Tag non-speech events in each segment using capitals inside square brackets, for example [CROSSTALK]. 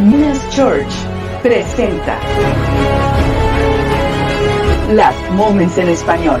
Minas Church presenta Last Moments en Español.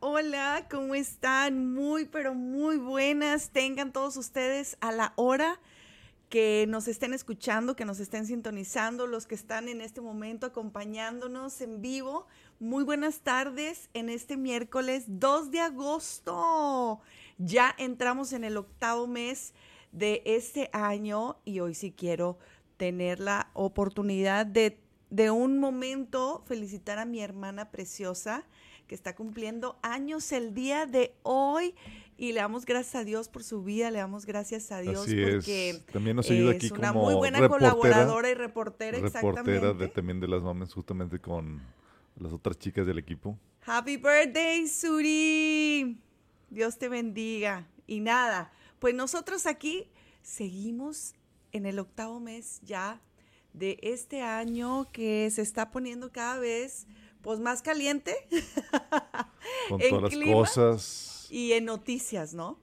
Hola, ¿cómo están? Muy, pero muy buenas. Tengan todos ustedes a la hora que nos estén escuchando, que nos estén sintonizando, los que están en este momento acompañándonos en vivo. Muy buenas tardes en este miércoles 2 de agosto. Ya entramos en el octavo mes de este año y hoy sí quiero tener la oportunidad de, de un momento felicitar a mi hermana preciosa que está cumpliendo años el día de hoy y le damos gracias a Dios por su vida, le damos gracias a Dios Así porque es. También nos ayuda es aquí una como muy buena reportera, colaboradora y reportera, reportera exactamente. de, también de las mames justamente con las otras chicas del equipo. Happy birthday, Suri. Dios te bendiga. Y nada, pues nosotros aquí seguimos en el octavo mes ya de este año que se está poniendo cada vez pues más caliente [LAUGHS] Con [LAUGHS] En todas las cosas. y en noticias, ¿no?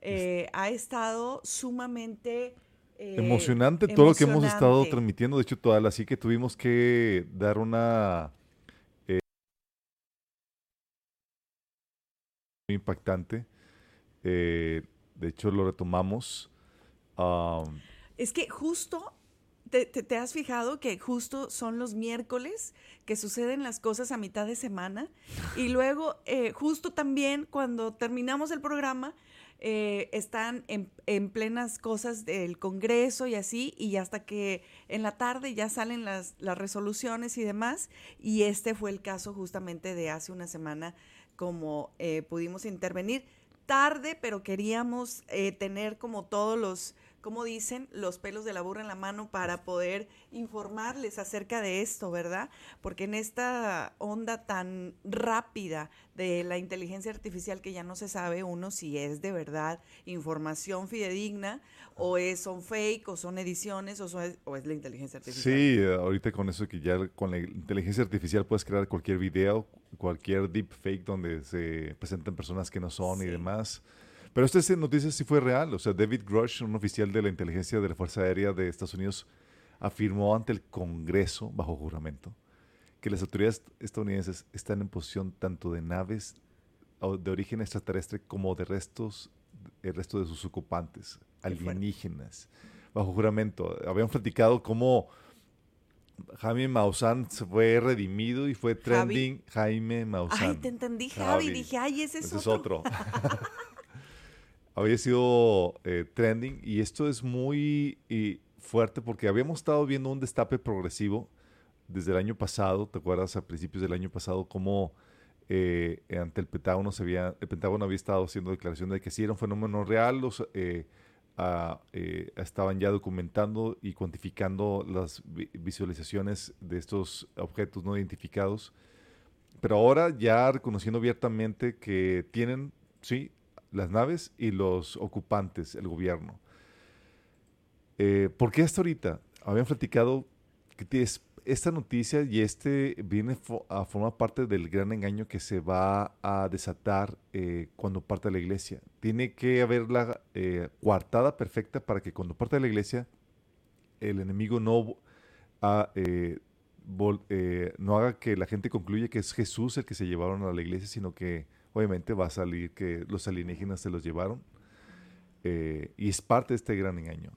Eh, ha estado sumamente eh, Emocionante todo lo que hemos estado transmitiendo. De hecho, toda, así que tuvimos que dar una eh, muy impactante. De hecho, lo retomamos. Am, Es que justo ¿Te, te, has fijado que justo son los miércoles que suceden las cosas a mitad de semana? Y luego, eh, justo también cuando terminamos el programa, eh, están en, en plenas cosas del Congreso y así, y hasta que en la tarde ya salen las, las resoluciones y demás. Y este fue el caso justamente de hace una semana, como eh, pudimos intervenir tarde, pero queríamos tener como todos los, como dicen, los pelos de la burra en la mano para poder informarles acerca de esto, ¿verdad? Porque en esta onda tan rápida de la inteligencia artificial que ya no se sabe uno si es de verdad información fidedigna o es, son fake o son ediciones o, son- o es la inteligencia artificial. Sí, ahorita con eso que ya con la inteligencia artificial puedes crear cualquier video, cualquier deepfake donde se presentan personas que no son y demás. Pero esta noticia sí fue real. O sea, David Grush, un oficial de la inteligencia de la Fuerza Aérea de Estados Unidos, afirmó ante el Congreso, bajo juramento, que las autoridades estadounidenses están en posición tanto de naves de origen extraterrestre como de restos, el resto de sus ocupantes, alienígenas, bajo juramento. Habían platicado cómo Jaime Maussan fue redimido y fue Javi. trending Jaime Maussan. Ay, te entendí, Javi. Javi. Dije, ay, ese es Ese es otro. [LAUGHS] Había sido eh, trending y esto es muy y fuerte porque habíamos estado viendo un destape progresivo desde el año pasado. ¿Te acuerdas a principios del año pasado cómo eh, ante el Pentágono se había, el Pentágono había estado haciendo declaración de que sí era un fenómeno real, los eh, ah, eh, estaban ya documentando y cuantificando las vi- visualizaciones de estos objetos no identificados. Pero ahora ya reconociendo abiertamente que tienen, sí, las naves y los ocupantes, el gobierno. Eh, ¿Por qué hasta ahorita? Habían platicado que esta noticia y este viene a formar parte del gran engaño que se va a desatar eh, cuando parte de la iglesia. Tiene que haber la eh, coartada perfecta para que cuando parte de la iglesia el enemigo no ah, eh, eh, no haga que la gente concluya que es Jesús el que se llevaron a la iglesia, sino que obviamente va a salir que los alienígenas se los llevaron. Eh, y es parte de este gran engaño.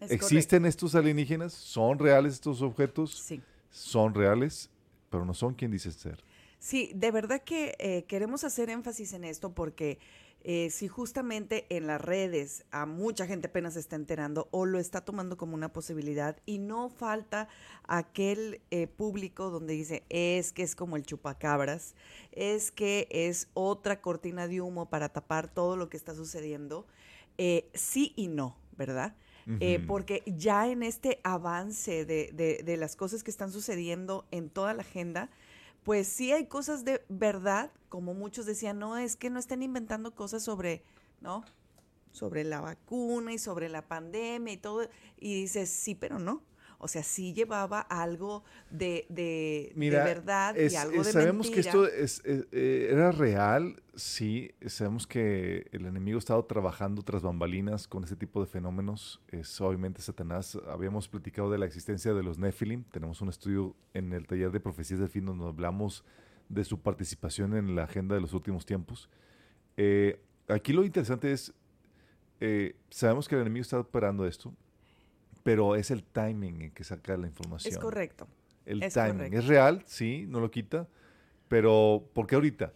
Es ¿Existen estos alienígenas? ¿Son reales estos objetos? Sí. Son reales, pero no son quien dicen ser. Sí, de verdad que eh, queremos hacer énfasis en esto porque eh, si justamente en las redes a mucha gente apenas se está enterando o lo está tomando como una posibilidad y no falta aquel eh, público donde dice es que es como el chupacabras, es que es otra cortina de humo para tapar todo lo que está sucediendo, eh, sí y no, ¿verdad? Eh, porque ya en este avance de, de- de las cosas que están sucediendo en toda la agenda, pues sí hay cosas de verdad, como muchos decían, no, es que no están inventando cosas sobre, ¿no? Sobre la vacuna y sobre la pandemia y todo. Y dices, sí, pero no. O sea, sí llevaba algo de, de, de verdad es- y algo es- de sabemos mentira. que esto es, eh, era real, sí. Sabemos que el enemigo ha estado trabajando tras bambalinas con ese tipo de fenómenos. Es obviamente Satanás. Habíamos platicado de la existencia de los Nephilim. Tenemos un estudio en el taller de profecías del fin donde hablamos de su participación en la agenda de los últimos tiempos. Eh, aquí lo interesante es, eh, sabemos que el enemigo está operando esto, pero es el timing en que saca la información. Es correcto. El Es timing. correcto. Es real, sí, no lo quita. Pero, ¿por qué ahorita?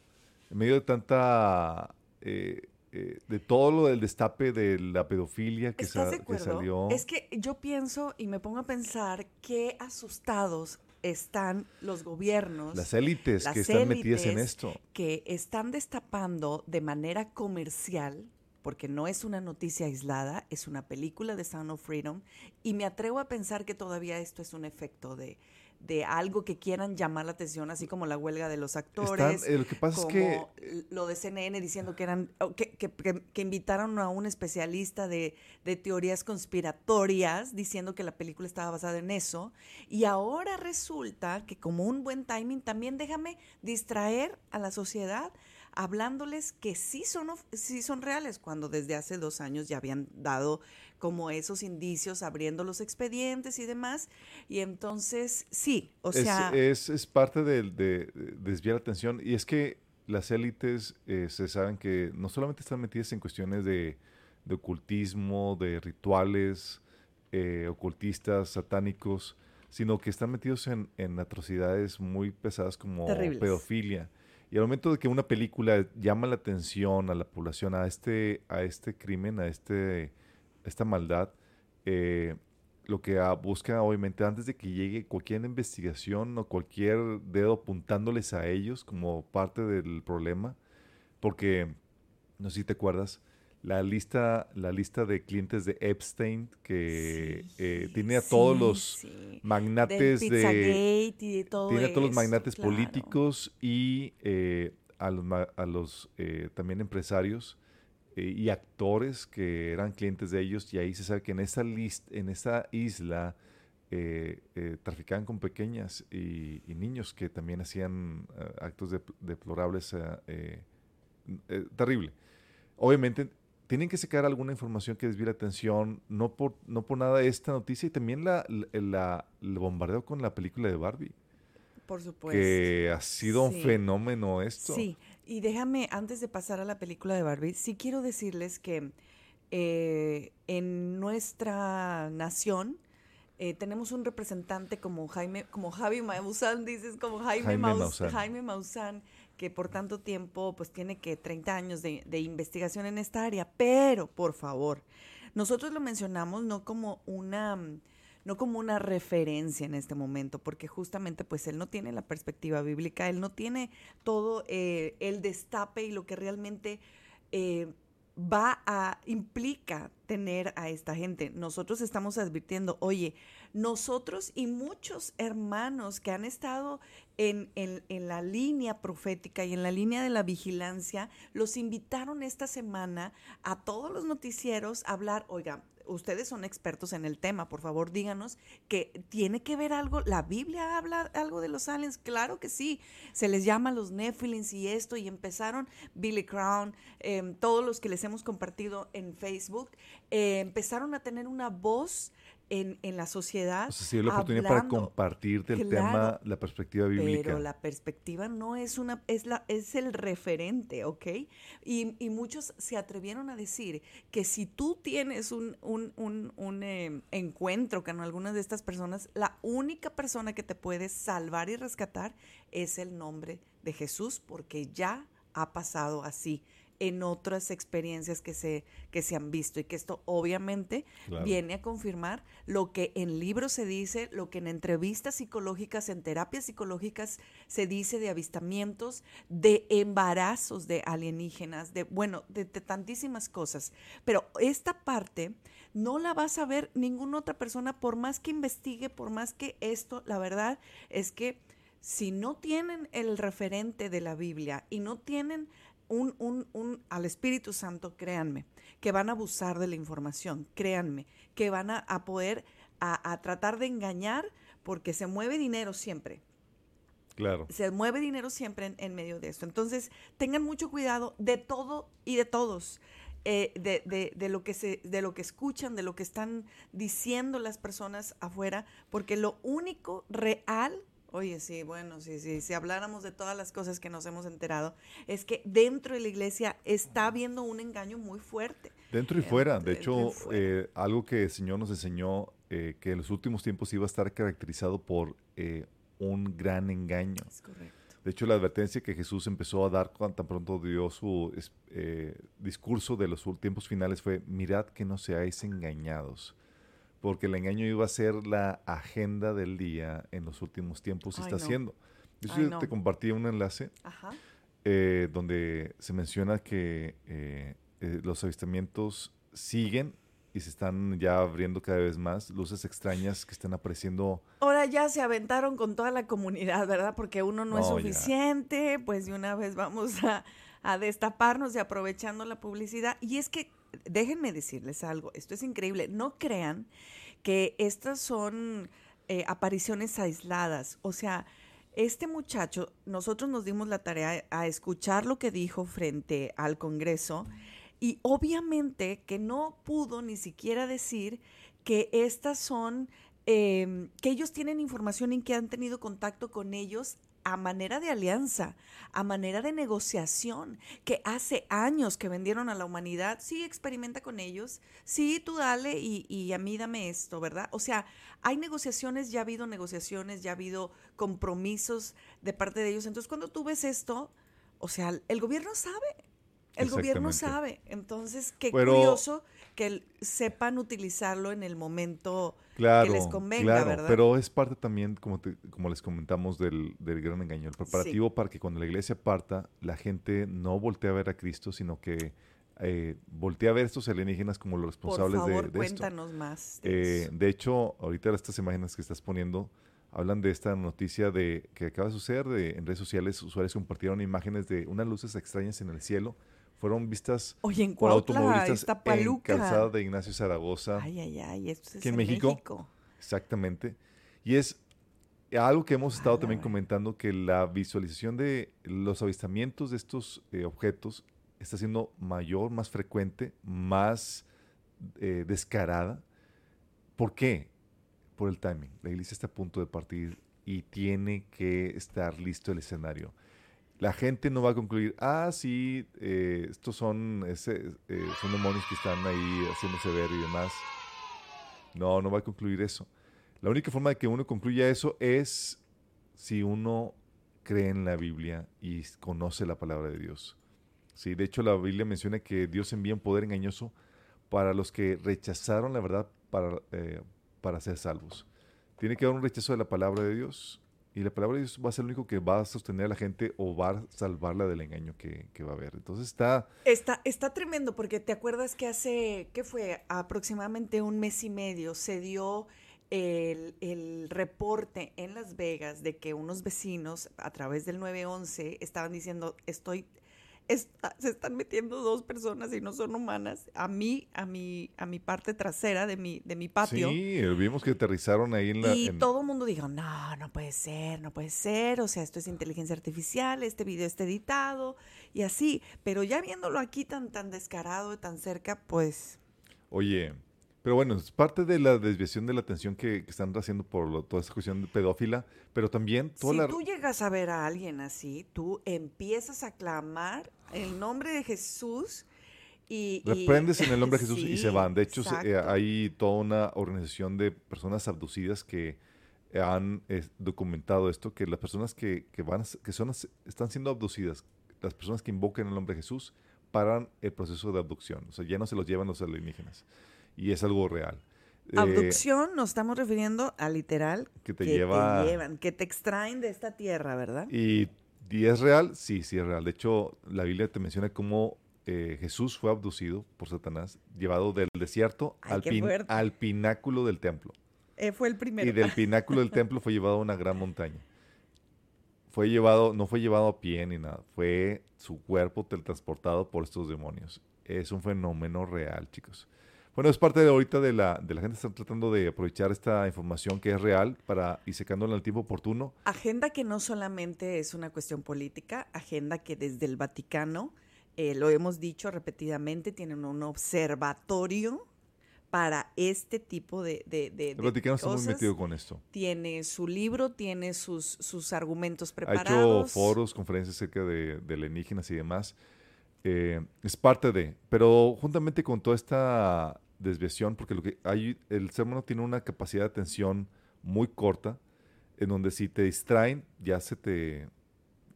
En medio de tanta. eh, eh, de todo lo del destape de la pedofilia que, ¿Estás sa- que salió. Es que yo pienso y me pongo a pensar qué asustados están los gobiernos. las élites las que están metidas en esto. que están destapando de manera comercial, porque no es una noticia aislada, es una película de Sound of Freedom, y me atrevo a pensar que todavía esto es un efecto de, de algo que quieran llamar la atención, así como la huelga de los actores. Están- eh, lo que pasa es como que lo de CNN diciendo que eran que- que- que invitaron a un especialista de, de teorías conspiratorias diciendo que la película estaba basada en eso y ahora resulta que como un buen timing también déjame distraer a la sociedad hablándoles que sí son sí son reales cuando desde hace dos años ya habían dado como esos indicios abriendo los expedientes y demás y entonces sí o es, sea es, es parte de, de desviar la atención. Y es que las élites eh, se saben que no solamente están metidas en cuestiones de, de ocultismo, de rituales, eh, ocultistas, satánicos, sino que están metidos en, en atrocidades muy pesadas como Terribles. pedofilia. Y al momento de que una película llama la atención a la población a este, a este crimen, a este, esta maldad, eh, lo que ah, busca obviamente antes de que llegue cualquier investigación o cualquier dedo apuntándoles a ellos como parte del problema, porque no sé si te acuerdas, la lista, la lista de clientes de Epstein que eh, tiene a todos Sí, los sí. magnates Del de y de todo tiene a todos los magnates claro. políticos y eh, a los, a los eh, también empresarios eh, y actores que eran clientes de ellos y ahí se sabe que en esa list, en esa isla eh, eh, traficaban con pequeñas y, y niños que también hacían actos dep- deplorables terrible obviamente tienen que sacar alguna información que desvíe la atención no por no por nada esta noticia y también la, la- la- el bombardeo con la película de Barbie Por supuesto. que ha sido un fenómeno esto. Sí, y déjame, antes de pasar a la película de Barbie, sí quiero decirles que eh, en nuestra nación eh, tenemos un representante como Jaime, como Javi Maussan, dices, como Jaime, Jaime Maus- Maussan. Jaime Maussan, que por tanto tiempo, pues tiene que 30 años de, investigación en esta área, pero por favor, nosotros lo mencionamos no como una no como una referencia en este momento, porque justamente pues él no tiene la perspectiva bíblica, él no tiene todo eh, el destape y lo que realmente eh, va a, implica tener a esta gente. Nosotros estamos advirtiendo, oye, nosotros y muchos hermanos que han estado en, en- la línea profética y en la línea de la vigilancia, los invitaron esta semana a todos los noticieros a hablar, oiga, ustedes son expertos en el tema, por favor díganos que tiene que ver algo, la Biblia habla algo de los aliens, claro que sí, se les llama los Nephilims y esto, y empezaron Billy Crown, em, todos los que les hemos compartido en Facebook, eh, empezaron a tener una voz en, en la sociedad. O sea, sí, la oportunidad para hablando. compartirte el Claro, tema, la perspectiva bíblica. Pero la perspectiva no es una, es la, es el referente, ¿ok? Y, y muchos se atrevieron a decir que si tú tienes un, un, un, un, eh, encuentro con algunas de estas personas, la única persona que te puede salvar y rescatar es el nombre de Jesús, porque ya ha pasado así en otras experiencias que se, que se han visto y que esto obviamente Claro. viene a confirmar lo que en libros se dice, lo que en entrevistas psicológicas, en terapias psicológicas se dice de avistamientos, de embarazos de alienígenas, de, bueno, de, de tantísimas cosas. Pero esta parte no la vas a ver ninguna otra persona, por más que investigue, por más que esto, la verdad es que si no tienen el referente de la Biblia y no tienen un, un, un, al Espíritu Santo, créanme, que van a abusar de la información, créanme, que van a, a poder a, a tratar de engañar porque se mueve dinero siempre Claro. se mueve dinero siempre en, en medio de esto. Entonces, tengan mucho cuidado de todo y de todos. eh, de, de- de lo que se, de lo que escuchan, de lo que están diciendo las personas afuera, porque lo único real, oye, sí, bueno, sí, sí, si habláramos de todas las cosas que nos hemos enterado, es que dentro de la iglesia está habiendo un engaño muy fuerte. Dentro y fuera. De Dentro hecho, fuera. eh, algo que el Señor nos enseñó, eh, que en los últimos tiempos iba a estar caracterizado por eh, un gran engaño. Es correcto. De hecho, la advertencia que Jesús empezó a dar cuando tan pronto dio su eh, discurso de los tiempos finales fue, mirad que no seáis engañados, porque el engaño iba a ser la agenda del día en los últimos tiempos y está no. haciendo. Yo no. te compartí un enlace Ajá. eh, donde se menciona que eh, eh, los avistamientos siguen y se están ya abriendo cada vez más, luces extrañas que están apareciendo. Ahora ya se aventaron con toda la comunidad, ¿verdad? Porque uno no, es ya. suficiente, pues de una vez vamos a, a destaparnos y aprovechando la publicidad. Y es que, déjenme decirles algo, esto es increíble, no crean que estas son eh, apariciones aisladas, o sea... Este muchacho, nosotros nos dimos la tarea a escuchar lo que dijo frente al Congreso y obviamente que no pudo ni siquiera decir que estas son, eh, que ellos tienen información y que han tenido contacto con ellos a manera de alianza, a manera de negociación, que hace años que vendieron a la humanidad, sí, experimenta con ellos, sí, tú dale y, y a mí dame esto, ¿verdad? O sea, hay negociaciones, ya ha habido negociaciones, ya ha habido compromisos de parte de ellos. Entonces, cuando tú ves esto, o sea, el gobierno sabe, el gobierno sabe. Entonces, qué Pero- curioso que sepan utilizarlo en el momento Claro, que les convenga, claro, ¿verdad? pero es parte también, como, te- como les comentamos, del, del gran engaño, el preparativo para que cuando la iglesia parta, la gente no voltee a ver a Cristo, sino que eh, voltee a ver a estos alienígenas como los Por responsables de- favor, de, esto. cuéntanos más. de Eh, de hecho, ahorita estas imágenes que estás poniendo hablan de esta noticia de que acaba de suceder de, en redes sociales. Usuarios compartieron imágenes de unas luces extrañas en el cielo. Fueron vistas Oye, en por automovilistas en calzada de Ignacio Zaragoza. Ay, ay, ay, esto es en en México. México. Exactamente. Y es algo que hemos estado también comentando, que la visualización de los avistamientos de estos eh, objetos está siendo mayor, más frecuente, más eh, descarada. ¿Por qué? Por el timing. La iglesia está a punto de partir y tiene que estar listo el escenario. La gente no va a concluir, ah, sí, eh, estos son, eh, son demonios que están ahí haciéndose ver y demás. No, no va a concluir eso. La única forma de que uno concluya eso es si uno cree en la Biblia y conoce la palabra de Dios. Sí, de hecho la Biblia menciona que Dios envía un poder engañoso para los que rechazaron la verdad para, eh, para ser salvos. Tiene que haber un rechazo de la palabra de Dios y la palabra de Dios va a ser lo único que va a sostener a la gente o va a salvarla del engaño que, va a haber. Entonces está... Está, está tremendo porque te acuerdas que hace, ¿qué fue? Aproximadamente un mes y medio se dio el, el reporte en Las Vegas de que unos vecinos a través del 911 estaban diciendo, estoy, está- se están metiendo dos personas y no son humanas a mí, a mi, a mi parte trasera de mi, de mi patio. Sí, vimos que aterrizaron ahí en la... Y en- todo el mundo dijo, no, no puede ser, no puede ser, o sea, esto es inteligencia artificial, este video está editado y así, pero ya viéndolo aquí tan, tan descarado y tan cerca, pues, Oye, pero bueno, es parte de la desviación de la atención que, que están haciendo por lo- toda esta cuestión de pedófila, pero también toda si la... tú llegas a ver a alguien así, tú empiezas a clamar el nombre de Jesús y... y- Reprendes en el nombre de [LAUGHS] Jesús y se van. De hecho, eh, hay toda una organización de personas abducidas que han eh, documentado esto, que las personas que, que van, que son, están siendo abducidas, las personas que invocan el nombre de Jesús, paran el proceso de abducción. O sea, ya no se los llevan los alienígenas. Y es algo real. Eh, Abducción nos estamos refiriendo a literal que te lleva- llevan, que te extraen de esta tierra, ¿verdad? Y, y es real, sí, sí es real. De hecho, la Biblia te menciona cómo eh, Jesús fue abducido por Satanás, llevado del desierto Ay, al, qué pin- fuerte. al pináculo del templo. Eh, fue el primero. Y del pináculo del templo fue llevado a una gran montaña. Fue llevado, no fue llevado a pie ni nada, fue su cuerpo teletransportado por estos demonios. Es un fenómeno real, chicos. Bueno, es parte de ahorita de la, de la gente está tratando de aprovechar esta información que es real para y secándola al tiempo oportuno. Agenda que no solamente es una cuestión política, agenda que desde el Vaticano, eh, lo hemos dicho repetidamente, tienen un observatorio para este tipo de, de, de- El de Vaticano está muy cosas. metido con esto. Tiene su libro, tiene sus, sus argumentos Ha preparados. hecho foros, conferencias acerca de, de alienígenas y demás. Eh, es parte de, pero juntamente con toda esta desviación, porque lo que hay, el ser humano tiene una capacidad de atención muy corta, en donde si te distraen, ya se te,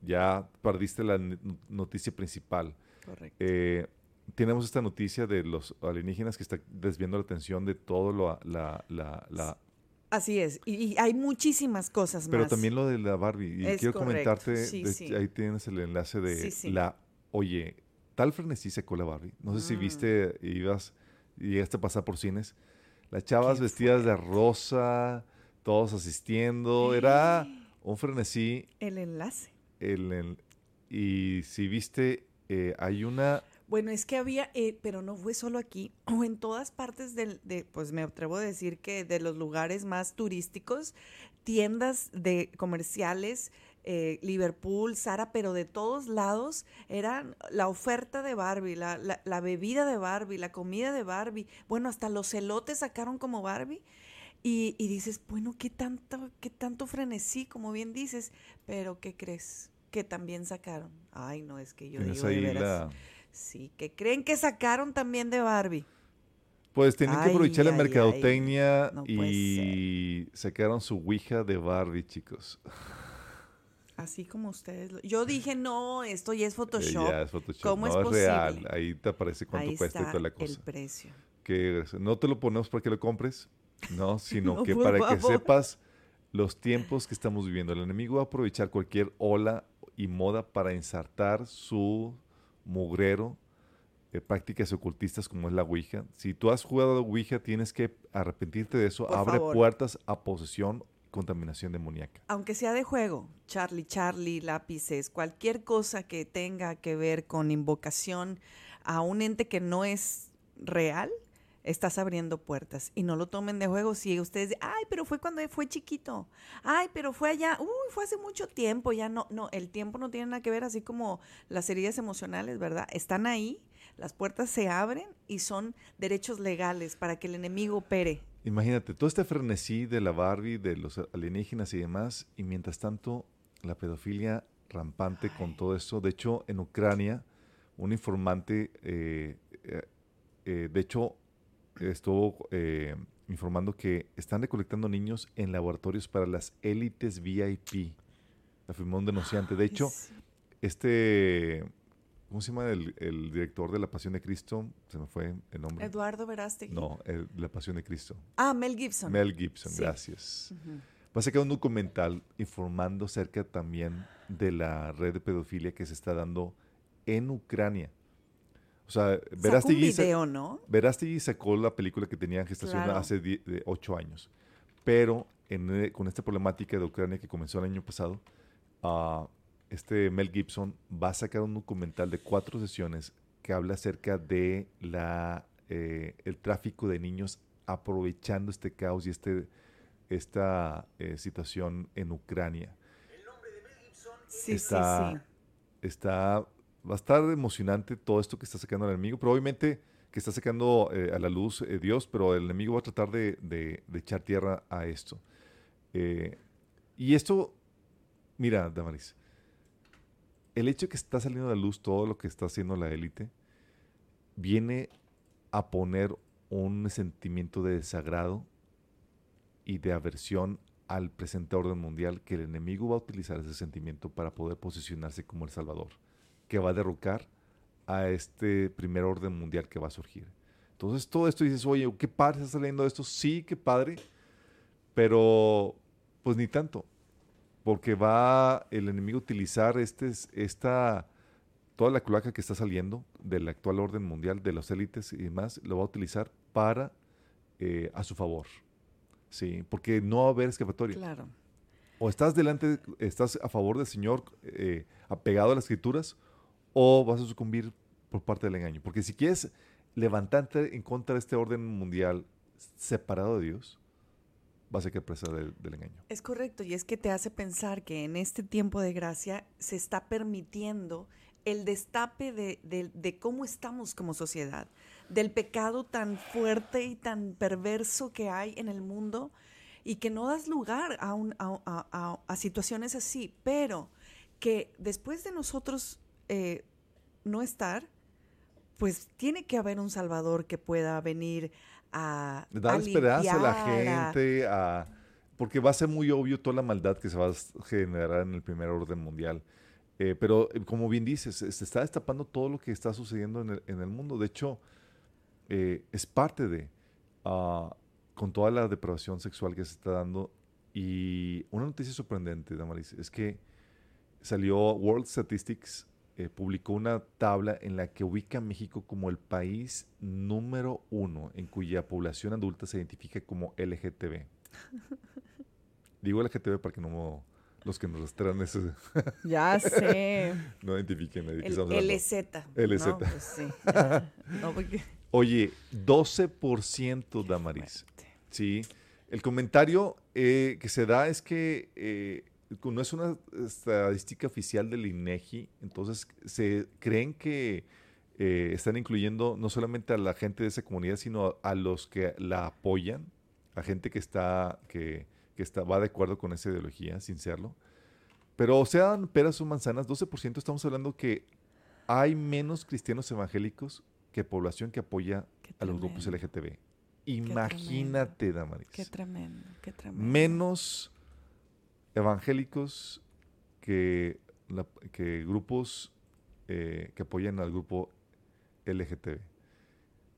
ya perdiste la noticia principal. Correcto. Eh, tenemos esta noticia de los alienígenas que está desviando la atención de todo lo, la, la, la, Así es. Y, y hay muchísimas cosas Pero más. también lo de la Barbie. Y Es quiero correcto, comentarte, sí, de- sí. ahí tienes el enlace de sí. la, oye, tal frenesí sacó la Barbie. No sé si Mm. viste, ibas, y llegaste a pasar por cines. Las chavas vestidas de rosa, todos asistiendo. Era [GASPS] un frenesí. El enlace. El, el- y si viste, eh, hay una... Bueno, es que había, eh, pero no fue solo aquí, [CLEARS THROAT] o en todas partes del, de, pues me atrevo a decir que de los lugares más turísticos, tiendas de comerciales, eh, Liverpool, Sara, pero de todos lados eran la oferta de Barbie, la, la- la bebida de Barbie, la comida de Barbie, bueno, hasta los elotes sacaron como Barbie. Y, y dices, bueno, ¿qué tanto, ¿qué tanto frenesí, como bien dices? Pero, ¿qué crees? Que también sacaron. Ay, no, es que yo Tienes digo de veras. la- Sí, que creen que sacaron también de Barbie. Pues tienen que Ay, aprovechar la mercadotecnia ay. No puede y sacaron su Ouija de Barbie, chicos. [LAUGHS] Así como ustedes. lo- Yo dije, no, esto ya es Photoshop. ya es Photoshop. ¿Cómo no, es es, real. Ahí te aparece cuánto Ahí cuesta y toda la el cosa. precio. Que no te lo ponemos para que lo compres, no, [LAUGHS] sino No, que para que sepas los tiempos que estamos viviendo. El enemigo va a aprovechar cualquier ola y moda para ensartar su mugrero eh, prácticas ocultistas como es la Ouija. Si tú has jugado a Ouija, tienes que arrepentirte de eso. Por Abre favor. puertas a posesión, contaminación demoníaca. Aunque sea de juego, Charlie, Charlie, lápices, cualquier cosa que tenga que ver con invocación a un ente que no es real, estás abriendo puertas. Y no lo tomen de juego si ustedes, ay, pero fue cuando fue chiquito. Ay, pero fue allá, uy, fue hace mucho tiempo, ya no, no, el tiempo no tiene nada que ver, así como las heridas emocionales, ¿verdad? Están ahí, las puertas se abren y son derechos legales para que el enemigo opere. Imagínate, todo este frenesí de la Barbie, de los alienígenas y demás, y mientras tanto la pedofilia rampante con todo esto. De hecho, en Ucrania, un informante, eh, eh, eh, de hecho, estuvo eh, informando que están recolectando niños en laboratorios para las élites VIP. Afirmó un denunciante. De hecho, Ay, sí. este, ¿cómo se llama el, el director de La Pasión de Cristo? Se me fue el nombre. Eduardo Verástegui. No, el, La Pasión de Cristo. Ah, Mel Gibson. Mel Gibson, Sí. gracias. Ujú. Va a sacar un documental informando acerca también de la red de pedofilia que se está dando en Ucrania. O sea, Verástegui, video, ¿no? Verástegui sacó la película que tenía en gestación Claro. hace die- de ocho años. Pero en, eh, con esta problemática de Ucrania que comenzó el año pasado, ah, este Mel Gibson va a sacar un documental de cuatro sesiones que habla acerca de la, eh, el tráfico de niños aprovechando este caos y este, esta eh, situación en Ucrania. Sí, está, sí, sí. está, va a estar emocionante todo esto que está sacando el enemigo, pero obviamente que está sacando eh, a la luz Dios, pero el enemigo va a tratar de, de- de echar tierra a esto. Y esto, mira, Damaris, el hecho de que está saliendo a la luz todo lo que está haciendo la élite, viene a poner un sentimiento de desagrado y de aversión al presente orden mundial que el enemigo va a utilizar ese sentimiento para poder posicionarse como el Salvador, que va a derrocar a este primer orden mundial que va a surgir. Entonces todo esto dices, oye, qué padre está saliendo esto, sí, qué padre, pero pues ni tanto, porque va el enemigo a utilizar este, esta, toda la cloaca que está saliendo del actual orden mundial, de las élites y demás, lo va a utilizar para eh, a su favor. Sí, porque no va a haber escapatoria. Claro. O estás delante, estás a favor del Señor, eh, apegado a las escrituras, o vas a sucumbir por parte del engaño. Porque si quieres levantarte en contra de este orden mundial separado de Dios, vas a quedar presa del- engaño. Es correcto, y es que te hace pensar que en este tiempo de gracia se está permitiendo el destape de, cómo estamos como sociedad, del pecado tan fuerte y tan perverso que hay en el mundo y que no das lugar a situaciones así, pero que después de nosotros eh, no estar, pues tiene que haber un Salvador que pueda venir a... Dar a esperanza a la gente, a- porque va a ser muy obvio toda la maldad que se va a generar en el primer orden mundial. Eh, pero eh, como bien dices, se se está destapando todo lo que está sucediendo en el, en el mundo. De hecho, eh, es parte de, ah, con toda la depravación sexual que se está dando. Y una noticia sorprendente, Damaris, es que salió World Statistics, eh, publicó una tabla en la que ubica a México como el país número uno en cuya población adulta se identifica como LGTB. Digo LGTB para que no los que nos rastrean ese, [LAUGHS] Ya sé. [LAUGHS] no identifiquen. El. LZ. LZ. No, pues sí. [LAUGHS] No, porque- Oye, 12% Damaris. Sí. El comentario eh, que se da es que eh, no es una estadística oficial del INEGI, entonces se creen que eh, están incluyendo no solamente a la gente de esa comunidad, sino a, a los que la apoyan, a gente que está, que, que está, va de acuerdo con esa ideología, sin serlo. Pero sean peras o manzanas, 12% estamos hablando que hay menos cristianos evangélicos que población que apoya a los grupos. LGTB. Imagínate, Damaris. Qué tremendo, qué tremendo. Menos evangélicos que, la- que grupos eh, que apoyan al grupo LGTB.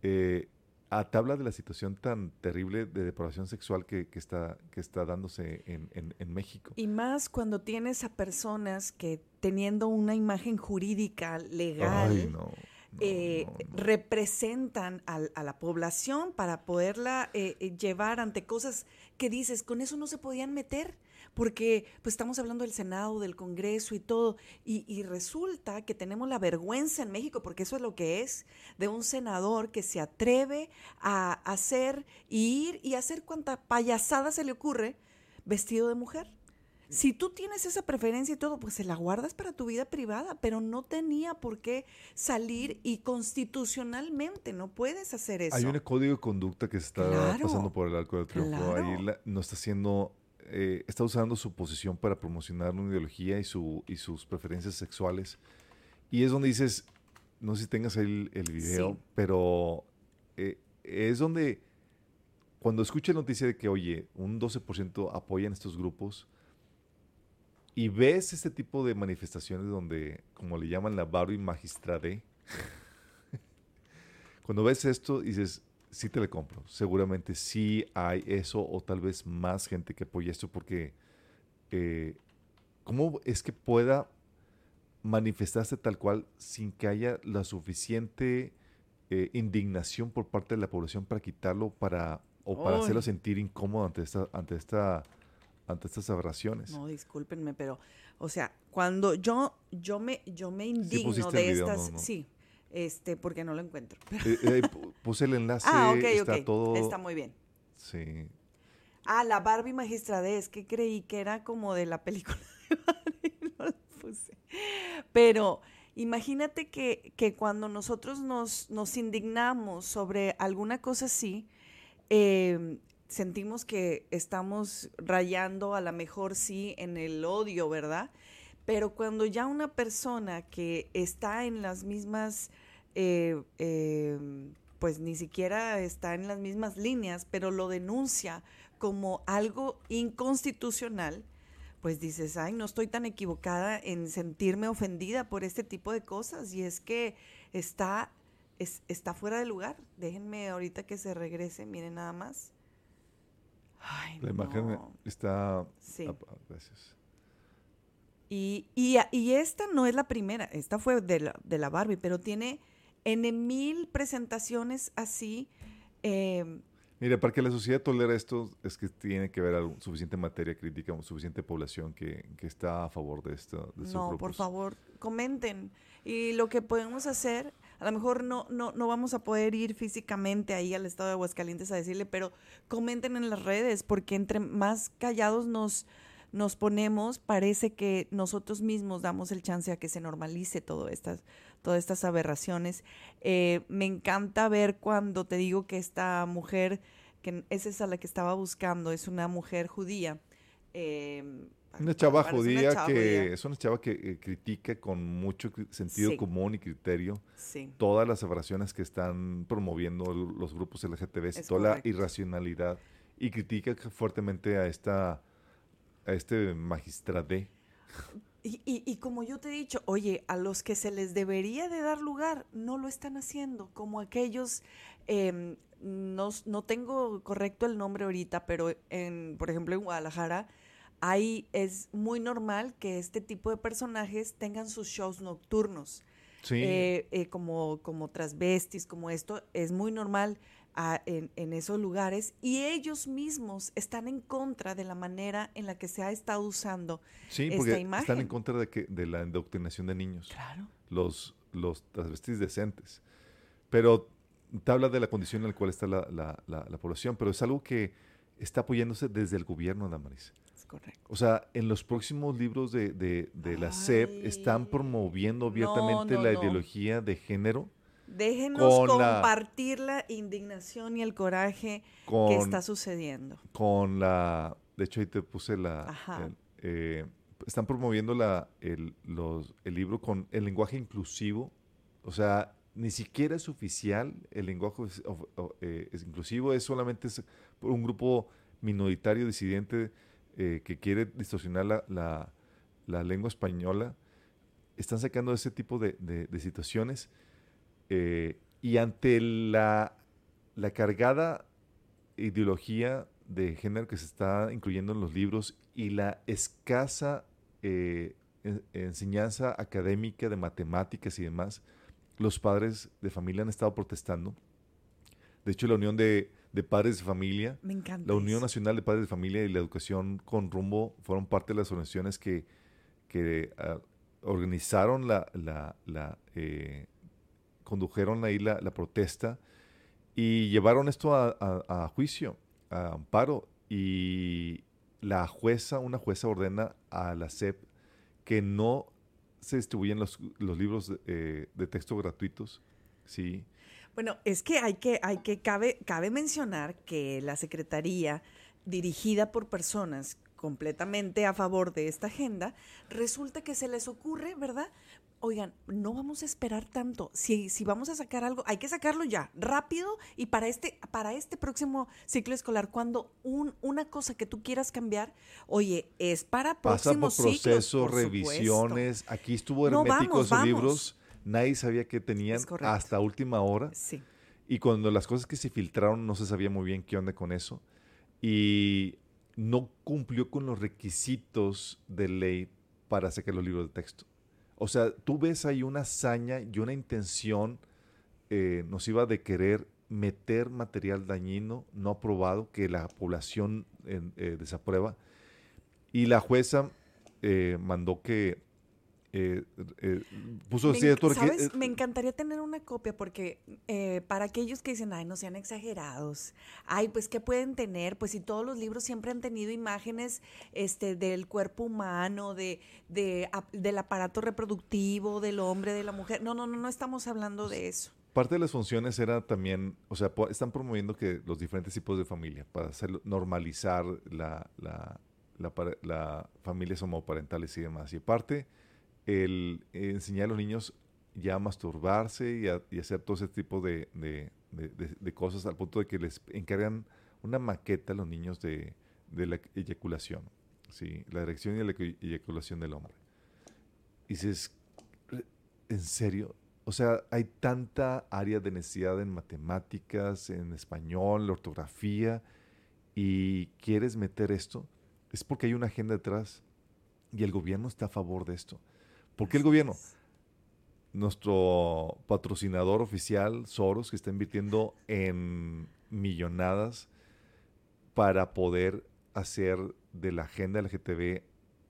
Eh, a- te habla de la situación tan terrible de depravación sexual que, que está, que está dándose en, en- en México. Y más cuando tienes a personas que teniendo una imagen jurídica legal Ay, no. no, eh, no, no. representan al- a, la población para poderla eh, eh, llevar ante cosas que dices, con eso no se podían meter, porque pues estamos hablando del Senado, del Congreso y todo, y, y resulta que tenemos la vergüenza en México, porque eso es lo que es, de un senador que se atreve a hacer, y ir y hacer cuanta payasada se le ocurre vestido de mujer. Si tú tienes esa preferencia y todo, pues se la guardas para tu vida privada, pero no tenía por qué salir y constitucionalmente no puedes hacer eso. Hay un código de conducta que se está Claro, pasando por el arco del triunfo. claro. Ahí la- no está haciendo, eh, está usando su posición para promocionar una ideología y, su, y sus preferencias sexuales. Y es donde dices, no sé si tengas ahí el, el video, Sí. pero eh, es donde cuando escucha la noticia de que, oye, un 12% apoyan estos grupos y ves este tipo de manifestaciones donde, como le llaman la Barbie Magistrade, [LAUGHS] cuando ves esto dices, sí te le compro. Seguramente sí hay eso o tal vez más gente que apoya esto porque eh, ¿cómo es que pueda manifestarse tal cual sin que haya la suficiente eh, indignación por parte de la población para quitarlo para o para hacerlo sentir incómodo ante esta ante esta ante estas aberraciones? No, discúlpenme, pero, o sea, cuando yo, yo me, yo me indigno de video, estas, ¿no? No. sí, este, porque no lo encuentro. [LAUGHS] Eh, eh, pu- puse el enlace, ah, ok, está ok, todo. está muy bien. Sí. Ah, la Barbie Magistradez, que creí que era como de la película [LAUGHS] de Barbie, [LAUGHS] no la puse. Pero imagínate que, que cuando nosotros nos, nos indignamos sobre alguna cosa así, eh, sentimos que estamos rayando a lo mejor sí en el odio, ¿verdad? Pero cuando ya una persona que está en las mismas, eh, eh, pues ni siquiera está en las mismas líneas, pero lo denuncia como algo inconstitucional, pues dices, ay, no estoy tan equivocada en sentirme ofendida por este tipo de cosas. Y es que está, es- está fuera de lugar. Déjenme ahorita que se regrese, miren nada más. Ay, La imagen está. Sí. ah, gracias. Y, y, esta no es la primera, esta fue de la, de la Barbie, pero tiene N mil presentaciones así. eh, Mire, para que la sociedad tolere esto, es que tiene que haber algo- suficiente materia crítica, suficiente población que, que está a favor de esto. De no, por favor, comenten. Y lo que podemos hacer, a lo mejor no, no, no vamos a poder ir físicamente ahí al estado de Aguascalientes a decirle, pero comenten en las redes, porque entre más callados nos, nos ponemos, parece que nosotros mismos damos el chance a que se normalice todo estas, todas estas aberraciones. Eh, me encanta ver cuando te digo que esta mujer, que es esa la que estaba buscando, es una mujer judía. eh, Una chava una judía chava que judía. es una chava que eh, critica con mucho cri- sentido Sí. común y criterio Sí. todas las aberraciones que están promoviendo los grupos LGTB, toda la irracionalidad y critica fuertemente a esta a este magistrade. Y, y- y como yo te he dicho, oye, a los que se les debería de dar lugar, no lo están haciendo, como aquellos, em, no, no tengo correcto el nombre ahorita, pero en, por ejemplo en Guadalajara, ahí es muy normal que este tipo de personajes tengan sus shows nocturnos. Sí. Eh, eh, como, como transvestis, como esto, es muy normal ah, en, en esos lugares y ellos mismos están en contra de la manera en la que se ha estado usando Sí, esta porque están imagen. en contra de, que, de la indoctrinación de niños, Claro. los, los transvestis decentes. Pero te habla de la condición en la cual está la, la- la- la población, pero es algo que está apoyándose desde el gobierno, Damaris. Es correcto. O sea, en los próximos libros de, de- de la SEP están promoviendo no, abiertamente no, la no. ideología de género Déjenos Con compartir la... indignación y el coraje que está sucediendo. con la, de hecho ahí te puse la, Ajá. el, eh, están promoviendo la, el, los, el libro con el lenguaje inclusivo, o sea, ni siquiera es oficial el lenguaje es- o- eh, es inclusivo, es solamente es por un grupo minoritario disidente eh, que quiere distorsionar la, la- la lengua española. Están sacando ese tipo de, de- de situaciones eh, y ante la, la cargada ideología de género que se está incluyendo en los libros y la escasa eh, en- enseñanza académica de matemáticas y demás, los padres de familia han estado protestando. De hecho, la Unión de, de Padres de Familia, Me la Unión. Nacional de Padres de Familia y la Educación con Rumbo fueron parte de las organizaciones que, que ah, organizaron la, la- la, eh, condujeron ahí la, la protesta y llevaron esto a, a- juicio, a amparo. Y la jueza, una jueza ordena a la SEP que no se distribuyen los, libros eh, de texto gratuitos. Sí. Bueno, es que hay que, hay que, cabe, cabe mencionar que la Secretaría, dirigida por personas completamente a favor de esta agenda, resulta que se les ocurre, ¿verdad? Oigan, no vamos a esperar tanto. Si, si vamos a sacar algo, hay que sacarlo ya, rápido y para este, para este próximo ciclo escolar, cuando un, una cosa que tú quieras cambiar, oye, es para Pasa por próximos ciclos. procesos, supuesto. revisiones. Aquí estuvo No, hermético vamos, esos vamos. libros. Nadie sabía que tenían hasta última hora. Sí. Y cuando las cosas que se filtraron no se sabía muy bien qué onda con eso. Y no cumplió con los requisitos de ley para sacar los libros de texto. O sea, tú ves ahí una hazaña y una intención eh, nociva de querer meter material dañino no aprobado que la población eh, desaprueba. Y la jueza eh, mandó que eh, eh, puso Me, cierto ¿sabes? eh, Me encantaría tener una copia porque eh, para aquellos que dicen, ay, no sean exagerados, ay, pues, ¿qué pueden tener? Pues si todos los libros siempre han tenido imágenes este, del cuerpo humano, de, de, del aparato reproductivo, del hombre, de la mujer. No, no, no, no estamos hablando de eso. Parte de las funciones era también, o sea, están promoviendo que los diferentes tipos de familia, para hacerlo- normalizar la, la, la, la familias homoparentales y demás. Y aparte, el enseñar a los niños ya a masturbarse y, a- hacer todo ese tipo de, de- de- cosas al punto de que les encargan una maqueta a los niños de, la eyaculación, ¿sí? la erección y la eyaculación del hombre. Y dices, ¿en serio? O sea, hay tanta área de necesidad en matemáticas, en español, la ortografía, y quieres meter esto, es porque hay una agenda detrás y el gobierno está a favor de esto. ¿Por qué el gobierno? es. Nuestro patrocinador oficial, Soros, que está invirtiendo en millonadas para poder hacer de la agenda LGTB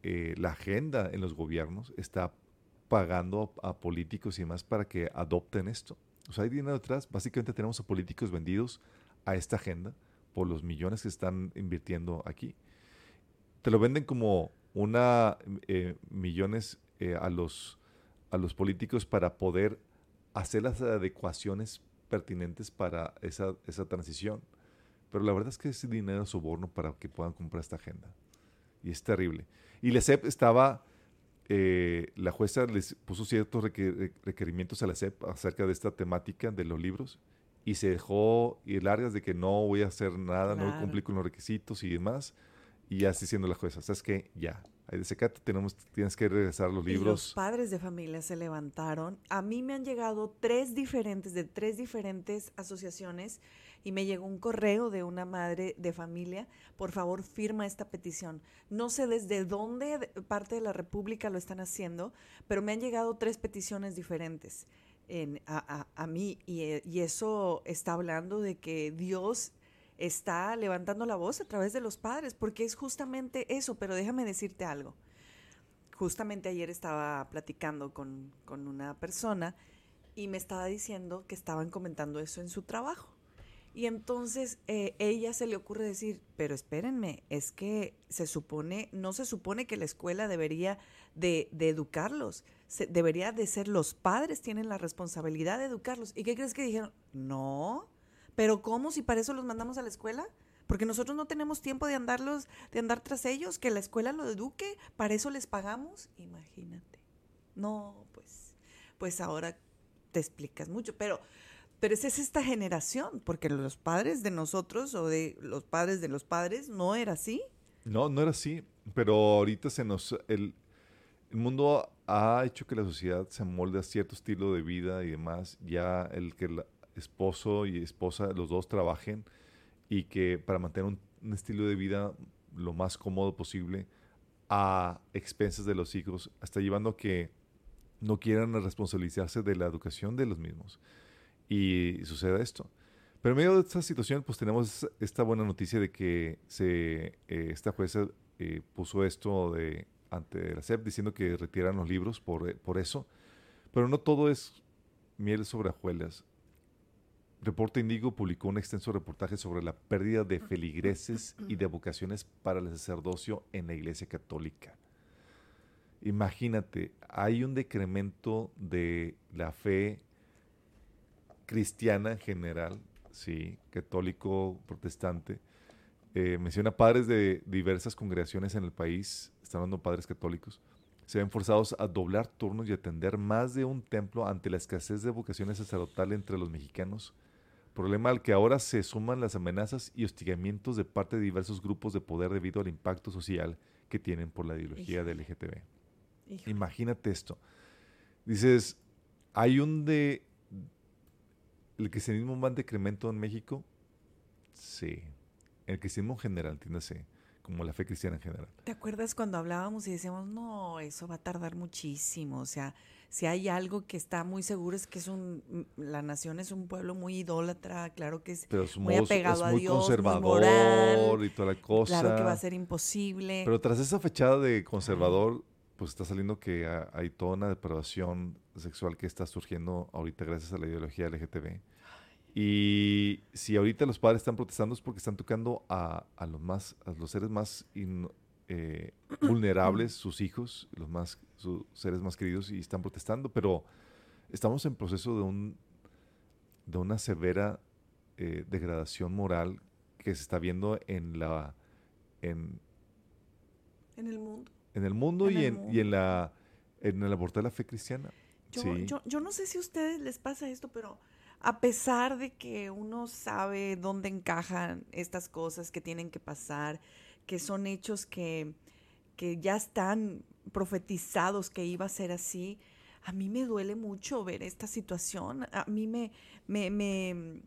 eh, la agenda en los gobiernos, está pagando a, a políticos y demás para que adopten esto. O sea, hay dinero detrás. Básicamente tenemos a políticos vendidos a esta agenda por los millones que están invirtiendo aquí. Te lo venden como una eh, millones eh, a los a los políticos para poder hacer las adecuaciones pertinentes para esa, esa transición. Pero la verdad es que es dinero soborno para que puedan comprar esta agenda. Y es terrible. Y la SEP estaba, eh, la jueza les puso ciertos reque- requerimientos a la SEP acerca de esta temática de los libros y se dejó ir largas de que no voy a hacer nada, no voy a Claro. cumplir con los requisitos y demás. Y así siendo la jueza, ¿sabes qué? Ya, ahí de secate tenemos, tienes que regresar los Y los libros. padres de familia se levantaron. A mí me han llegado tres diferentes, de tres diferentes asociaciones, y me llegó un correo de una madre de familia. Por favor, firma esta petición. No sé desde dónde de- parte de la República lo están haciendo, pero me han llegado tres peticiones diferentes en- a, a- a mí, y, eh, y eso está hablando de que Dios está levantando la voz a través de los padres, porque es justamente eso, pero déjame decirte algo justamente ayer estaba platicando con, con una persona y me estaba diciendo que estaban comentando eso en su trabajo. Y entonces eh, ella se le ocurre decir, pero espérenme, es que se supone, no se supone que la escuela debería de, educarlos, debería de ser los padres tienen la responsabilidad de educarlos. ¿Y qué crees que dijeron? No, pero ¿cómo si para eso los mandamos a la escuela? Porque nosotros no tenemos tiempo de andarlos, de andar tras ellos, que la escuela lo eduque, para eso les pagamos, imagínate. No, pues, pues ahora te explicas mucho, pero, pero esa es esta generación, porque los padres de nosotros o de los padres de los padres no era así. No, no era así, pero ahorita se nos... El, el mundo ha hecho que la sociedad se molde a cierto estilo de vida y demás. Ya el que el esposo y esposa, los dos trabajen y que para mantener un, estilo de vida lo más cómodo posible a expensas de los hijos, hasta llevando que no quieran responsabilizarse de la educación de los mismos. Y sucede esto. Pero en medio de esta situación, pues tenemos esta buena noticia de que se, eh, esta jueza eh, puso esto de, ante la SEP diciendo que retiran los libros por, eh, por eso. Pero no todo es miel sobre hojuelas. Reporte Indigo publicó un extenso reportaje sobre la pérdida de feligreses y de vocaciones para el sacerdocio en la Iglesia Católica. Imagínate, hay un decremento de la fe cristiana en general, sí, católico, protestante. Eh, menciona padres de diversas congregaciones en el país, están hablando padres católicos, se ven forzados a doblar turnos y atender más de un templo ante la escasez de vocaciones sacerdotal entre los mexicanos, problema al que ahora se suman las amenazas y hostigamientos de parte de diversos grupos de poder debido al impacto social que tienen por la ideología del LGTB. Híjole. Imagínate esto. Dices, hay un de... ¿El cristianismo va en decremento en México? Sí. El cristianismo en general, entiéndase, como la fe cristiana en general. ¿Te acuerdas cuando hablábamos y decíamos, no, eso va a tardar muchísimo? O sea, si hay algo que está muy seguro es que es un, la nación es un pueblo muy idólatra, claro que es Pero es muy muy, apegado a muy Dios, muy conservador moral, y toda la cosa. claro que va a ser imposible. Pero tras esa fechada de conservador, pues está saliendo que ha- hay toda una depravación sexual que está surgiendo ahorita gracias a la ideología LGTB. Y si ahorita los padres están protestando es porque están tocando a, a los más, a los seres más in- eh, [CLEARS THROAT] vulnerables, sus hijos, los más, sus seres más queridos, y están protestando. Pero estamos en proceso de un, de una severa eh, degradación moral que se está viendo en la, en, en el mundo. en el mundo, En y, el en, y en la en el aborto de la fe cristiana. Yo, sí. yo, yo no sé si a ustedes les pasa esto, pero a pesar de que uno sabe dónde encajan estas cosas que tienen que pasar, que son hechos que, que ya están profetizados que iba a ser así, a mí me duele mucho ver esta situación. A mí me, me, me,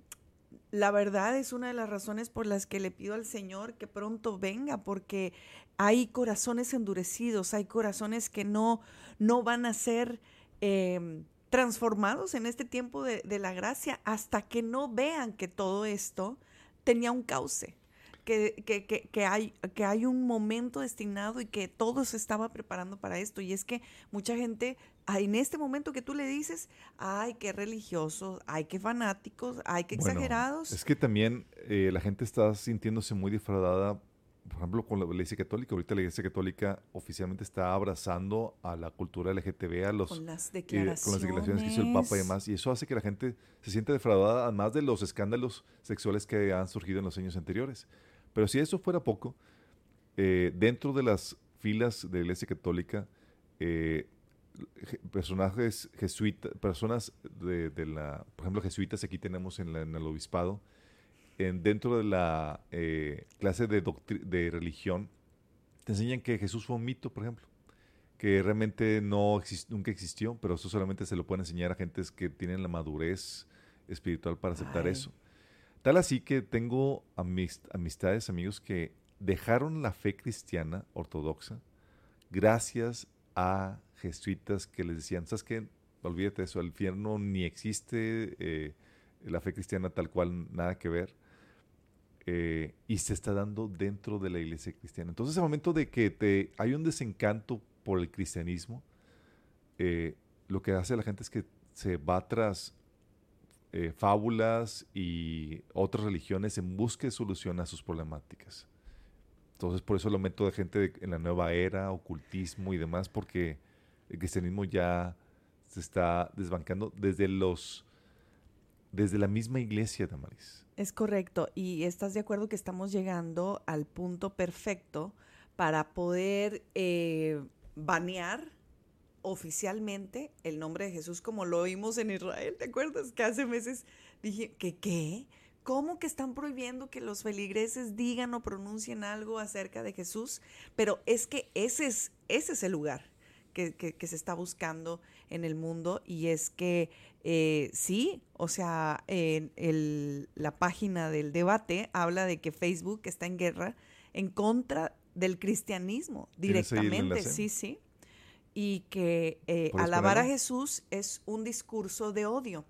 la verdad es una de las razones por las que le pido al Señor que pronto venga, porque hay corazones endurecidos, hay corazones que no, no van a ser eh, transformados en este tiempo de, de la gracia hasta que no vean que todo esto tenía un cauce. Que, que, que, que hay, que hay un momento destinado y que todo se estaba preparando para esto. Y es que mucha gente, ah, en este momento que tú le dices, ay, qué religiosos, ay, qué fanáticos, ay, qué Bueno, exagerados. Es que también eh, la gente está sintiéndose muy defraudada, por ejemplo, con la Iglesia Católica. Ahorita la Iglesia Católica oficialmente está abrazando a la cultura LGTB, a los con las declaraciones. con las declaraciones que hizo el Papa y demás. Y eso hace que la gente se sienta defraudada, además de los escándalos sexuales que han surgido en los años anteriores. Pero si eso fuera poco, eh, dentro de las filas de la Iglesia Católica, eh, je- personajes jesuitas, personas de, de la, por ejemplo, jesuitas aquí tenemos en, la- en el obispado, en, dentro de la eh, clase de, de religión, te enseñan que Jesús fue un mito, por ejemplo que realmente no exis- nunca existió, pero eso solamente se lo pueden enseñar a gentes que tienen la madurez espiritual para aceptar Ay. eso. Tal así que tengo amis- amistades, amigos que dejaron la fe cristiana ortodoxa gracias a jesuitas que les decían, ¿sabes qué? Olvídate de eso, el infierno ni existe, eh, la fe cristiana tal cual, nada que ver. eh, y se está dando dentro de la iglesia cristiana. Entonces, al momento de que te, hay un desencanto por el cristianismo, eh, lo que hace la gente es que se va tras eh, fábulas y otras religiones en busca de solución a sus problemáticas. Entonces, por eso el aumento de gente en la nueva era, ocultismo y demás, porque el cristianismo ya se está desbancando desde los desde la misma iglesia, Damaris. Es correcto. Y estás de acuerdo que estamos llegando al punto perfecto para poder eh, banear oficialmente el nombre de Jesús como lo oímos en Israel. ¿Te acuerdas que hace meses dije que qué? ¿Cómo que están prohibiendo que los feligreses digan o pronuncien algo acerca de Jesús? Pero es que ese es, ese es el lugar que, que- que se está buscando en el mundo y es que eh, sí, o sea, en el- la página del debate habla de que Facebook está en guerra en contra del cristianismo ¿Tienes ahí el directamente, sí, sí. Y que eh, ¿Puedes alabar a? Jesús es un discurso de odio.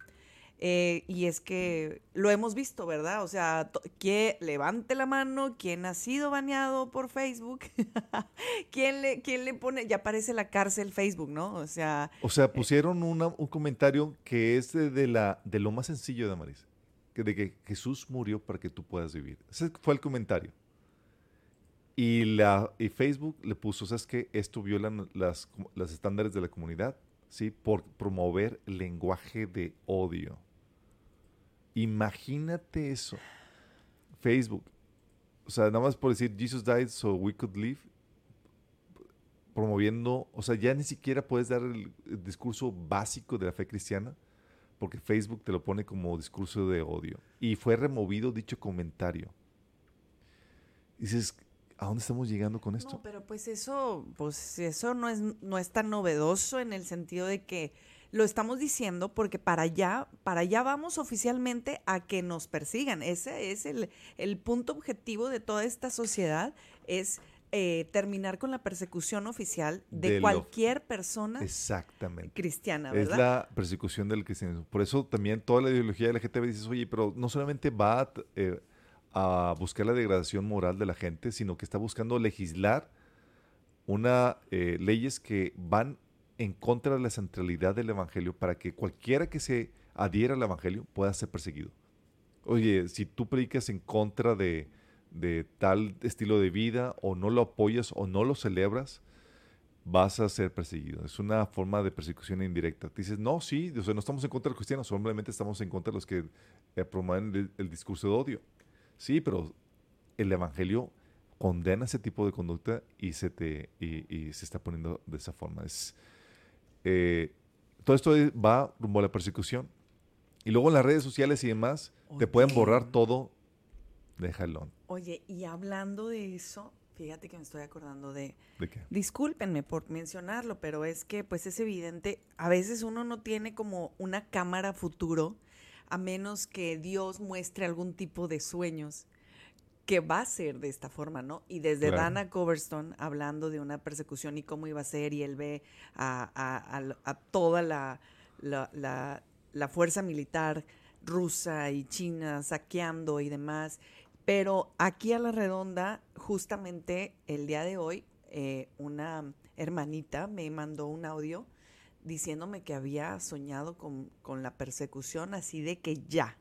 Eh, y es que lo hemos visto, ¿verdad? O sea, que levante la mano, ¿quién ha sido baneado por Facebook? [LAUGHS] ¿Quién le, quién le pone? Ya parece la cárcel Facebook, ¿no? O sea, O sea, pusieron una- un comentario que es de, de la, de lo más sencillo, Damaris. Que de que Jesús murió para que tú puedas vivir. Ese fue el comentario. Y, la, y Facebook le puso, ¿sabes qué? Esto viola las, estándares de la comunidad, ¿sí? Por promover lenguaje de odio. Imagínate eso. Facebook. O sea, nada más por decir, Jesus died so we could live, promoviendo, o sea, ya ni siquiera puedes dar el, discurso básico de la fe cristiana, porque Facebook te lo pone como discurso de odio. Y fue removido dicho comentario. Dices, ¿a dónde estamos llegando con esto? No, pero pues eso, pues eso no es, no es tan novedoso en el sentido de que lo estamos diciendo porque para allá, para allá vamos oficialmente a que nos persigan. Ese es el, el punto objetivo de toda esta sociedad, es eh, terminar con la persecución oficial de, De lo- cualquier persona Exactamente. cristiana, Es ¿verdad? la persecución del cristianismo. Por eso también toda la ideología de la LGTB dices, oye, pero no solamente va a, eh, a buscar la degradación moral de la gente, sino que está buscando legislar una eh, leyes que van en contra de la centralidad del evangelio para que cualquiera que se adhiera al evangelio pueda ser perseguido. Oye, si tú predicas en contra de, de tal estilo de vida o no lo apoyas o no lo celebras, vas a ser perseguido. Es una forma de persecución indirecta. Te dices, no, sí, o sea, no estamos en contra de los cristianos, simplemente estamos en contra de los que eh, promueven el, el discurso de odio. Sí, pero el evangelio condena ese tipo de conducta y se te y, y se está poniendo de esa forma. Es, eh, todo esto es- va rumbo a la persecución. Y luego en las redes sociales y demás, te pueden borrar todo de jalón. Oye, y hablando de eso, fíjate que me estoy acordando de, ¿De qué? Discúlpenme por mencionarlo, pero es que pues es evidente, a veces uno no tiene como una cámara futuro, a menos que Dios muestre algún tipo de sueños que va a ser de esta forma, ¿no? Y desde Claro. Dana Coverstone hablando de una persecución y cómo iba a ser, y él ve a, a- a- a toda la, la, la- la fuerza militar rusa y china saqueando y demás. Pero aquí a la redonda, justamente el día de hoy, eh, una hermanita me mandó un audio diciéndome que había soñado con, con la persecución así de que ya,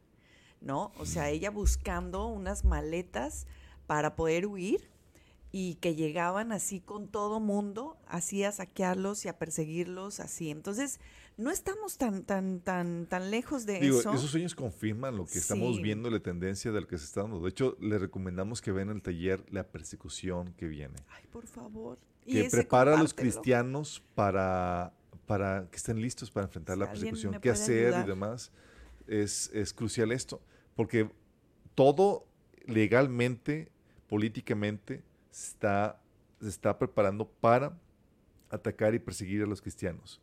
¿no? O sea, ella buscando unas maletas para poder huir y que llegaban así con todo mundo, así a saquearlos y a perseguirlos, así. Entonces, no estamos tan, tan, tan, tan lejos de Digo, eso. esos sueños confirman lo que estamos viendo, la tendencia de lo que se está dando. De hecho, le recomendamos que vean el taller La persecución que viene. Ay, por favor. Que prepara a los cristianos para, para que estén listos para enfrentar Si la persecución. ¿Qué hacer ayudar. y demás? Es, es crucial esto. Porque todo legalmente, políticamente, está, se está preparando para atacar y perseguir a los cristianos.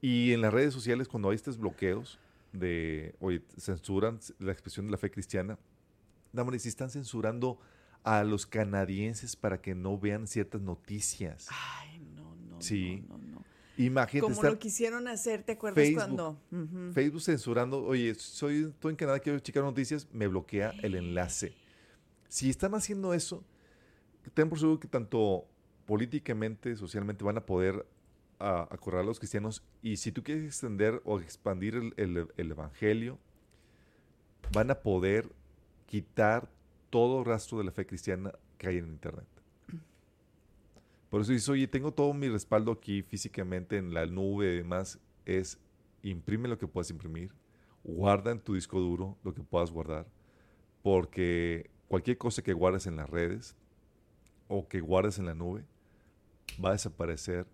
Y en las redes sociales, cuando hay estos bloqueos de, oye, censuran la expresión de la fe cristiana, Damaris, si están censurando a los canadienses para que no vean ciertas noticias. Ay, no, no, Sí. no, no, no. Imagínate Como estar lo quisieron hacer, ¿te acuerdas Facebook. cuando? Facebook censurando, oye, soy, estoy en Canadá, quiero checar noticias, me bloquea el enlace. Si están haciendo eso, ten por seguro que tanto políticamente, socialmente van a poder a, acorralar a los cristianos y si tú quieres extender o expandir el, el- el evangelio, van a poder quitar todo rastro de la fe cristiana que hay en Internet. Por eso dices, oye, tengo todo mi respaldo aquí físicamente en la nube y demás. Es imprime lo que puedas imprimir, guarda en tu disco duro lo que puedas guardar, porque cualquier cosa que guardes en las redes o que guardes en la nube va a desaparecer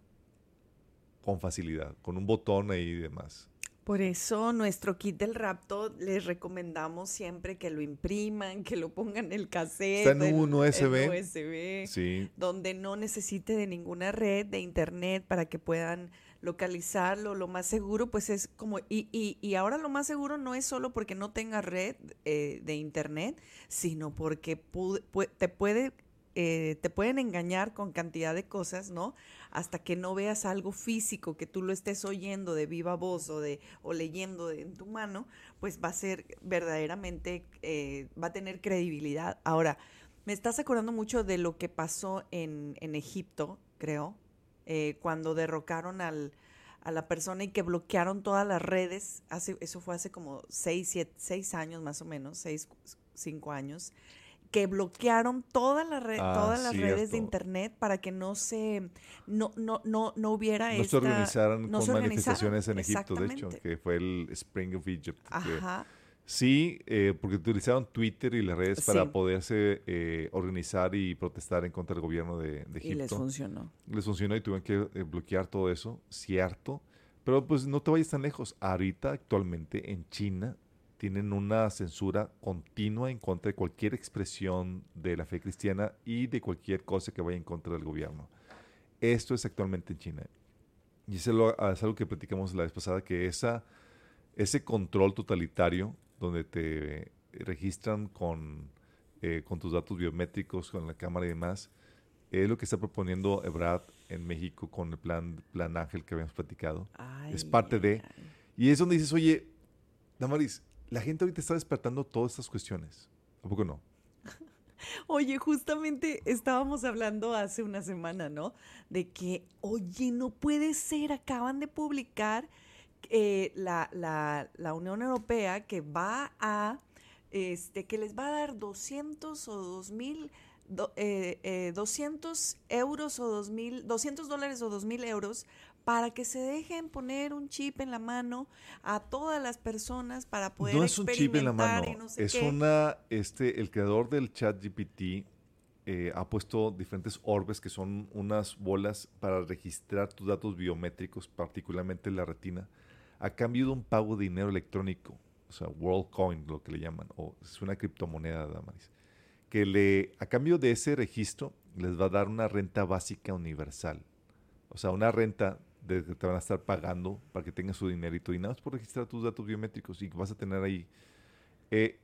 con facilidad, con un botón ahí y demás. Por eso nuestro kit del rapto les recomendamos siempre que lo impriman, que lo pongan en el cassette. Está en un USB. USB, Sí, donde no necesite de ninguna red de internet para que puedan localizarlo. Lo más seguro, pues es como, y, y, y ahora lo más seguro no es solo porque no tenga red eh, de internet, sino porque pu- pu- te puede... eh, te pueden engañar con cantidad de cosas, ¿no? Hasta que no veas algo físico, que tú lo estés oyendo de viva voz o, de, o leyendo en tu mano, pues va a ser verdaderamente, eh, va a tener credibilidad. Ahora, me estás acordando mucho de lo que pasó en, en Egipto, creo, eh, cuando derrocaron al, a la persona y que bloquearon todas las redes. Hace, eso fue hace como seis, seis años más o menos, seis, cinco años, que bloquearon todas las re- Ah, todas las redes de internet para que no se no no no no hubiera no se organizaron no con se organizaran. manifestaciones en Egipto, de hecho, que fue el Spring of Egypt. que- Ajá. Sí, eh, porque utilizaron Twitter y las redes para Sí. poderse eh, organizar y protestar en contra del gobierno de, de Y les Egipto. funcionó. les funcionó y tuvieron que eh, bloquear todo eso, cierto. Pero pues no te vayas tan lejos. Ahorita, actualmente, en China, tienen una censura continua en contra de cualquier expresión de la fe cristiana y de cualquier cosa que vaya en contra del gobierno. Esto es actualmente en China. Y eso es es algo que platicamos la vez pasada, que esa, ese control totalitario, donde te registran con, eh, con tus datos biométricos, con la cámara y demás, es lo que está proponiendo Ebrad en México con el plan, plan Ángel que habíamos platicado. es Ay, parte de... ay. Y es donde dices, oye, Damaris, la gente ahorita está despertando todas estas cuestiones. ¿A poco no? Oye, justamente estábamos hablando hace una semana, ¿no? De que, oye, no puede ser, acaban de publicar eh, la, la- la Unión Europea que va a, este, que les va a dar 200 o 2000, do- eh, eh, 200 euros o 2000, 200 dólares o 2000 euros para que se dejen poner un chip en la mano a todas las personas para poder no es un chip en la experimentar mano, y no sé es qué. una, este, el creador del chat GPT eh, ha puesto diferentes orbes que son unas bolas para registrar tus datos biométricos, particularmente la retina, a cambio de un pago de dinero electrónico, o sea, WorldCoin, lo que le llaman, o es una criptomoneda, Damaris, que le, a cambio de ese registro les va a dar una renta básica universal, o sea, una renta de que te van a estar pagando para que tengas su dinerito y nada más por registrar tus datos biométricos y vas a tener ahí. Eh,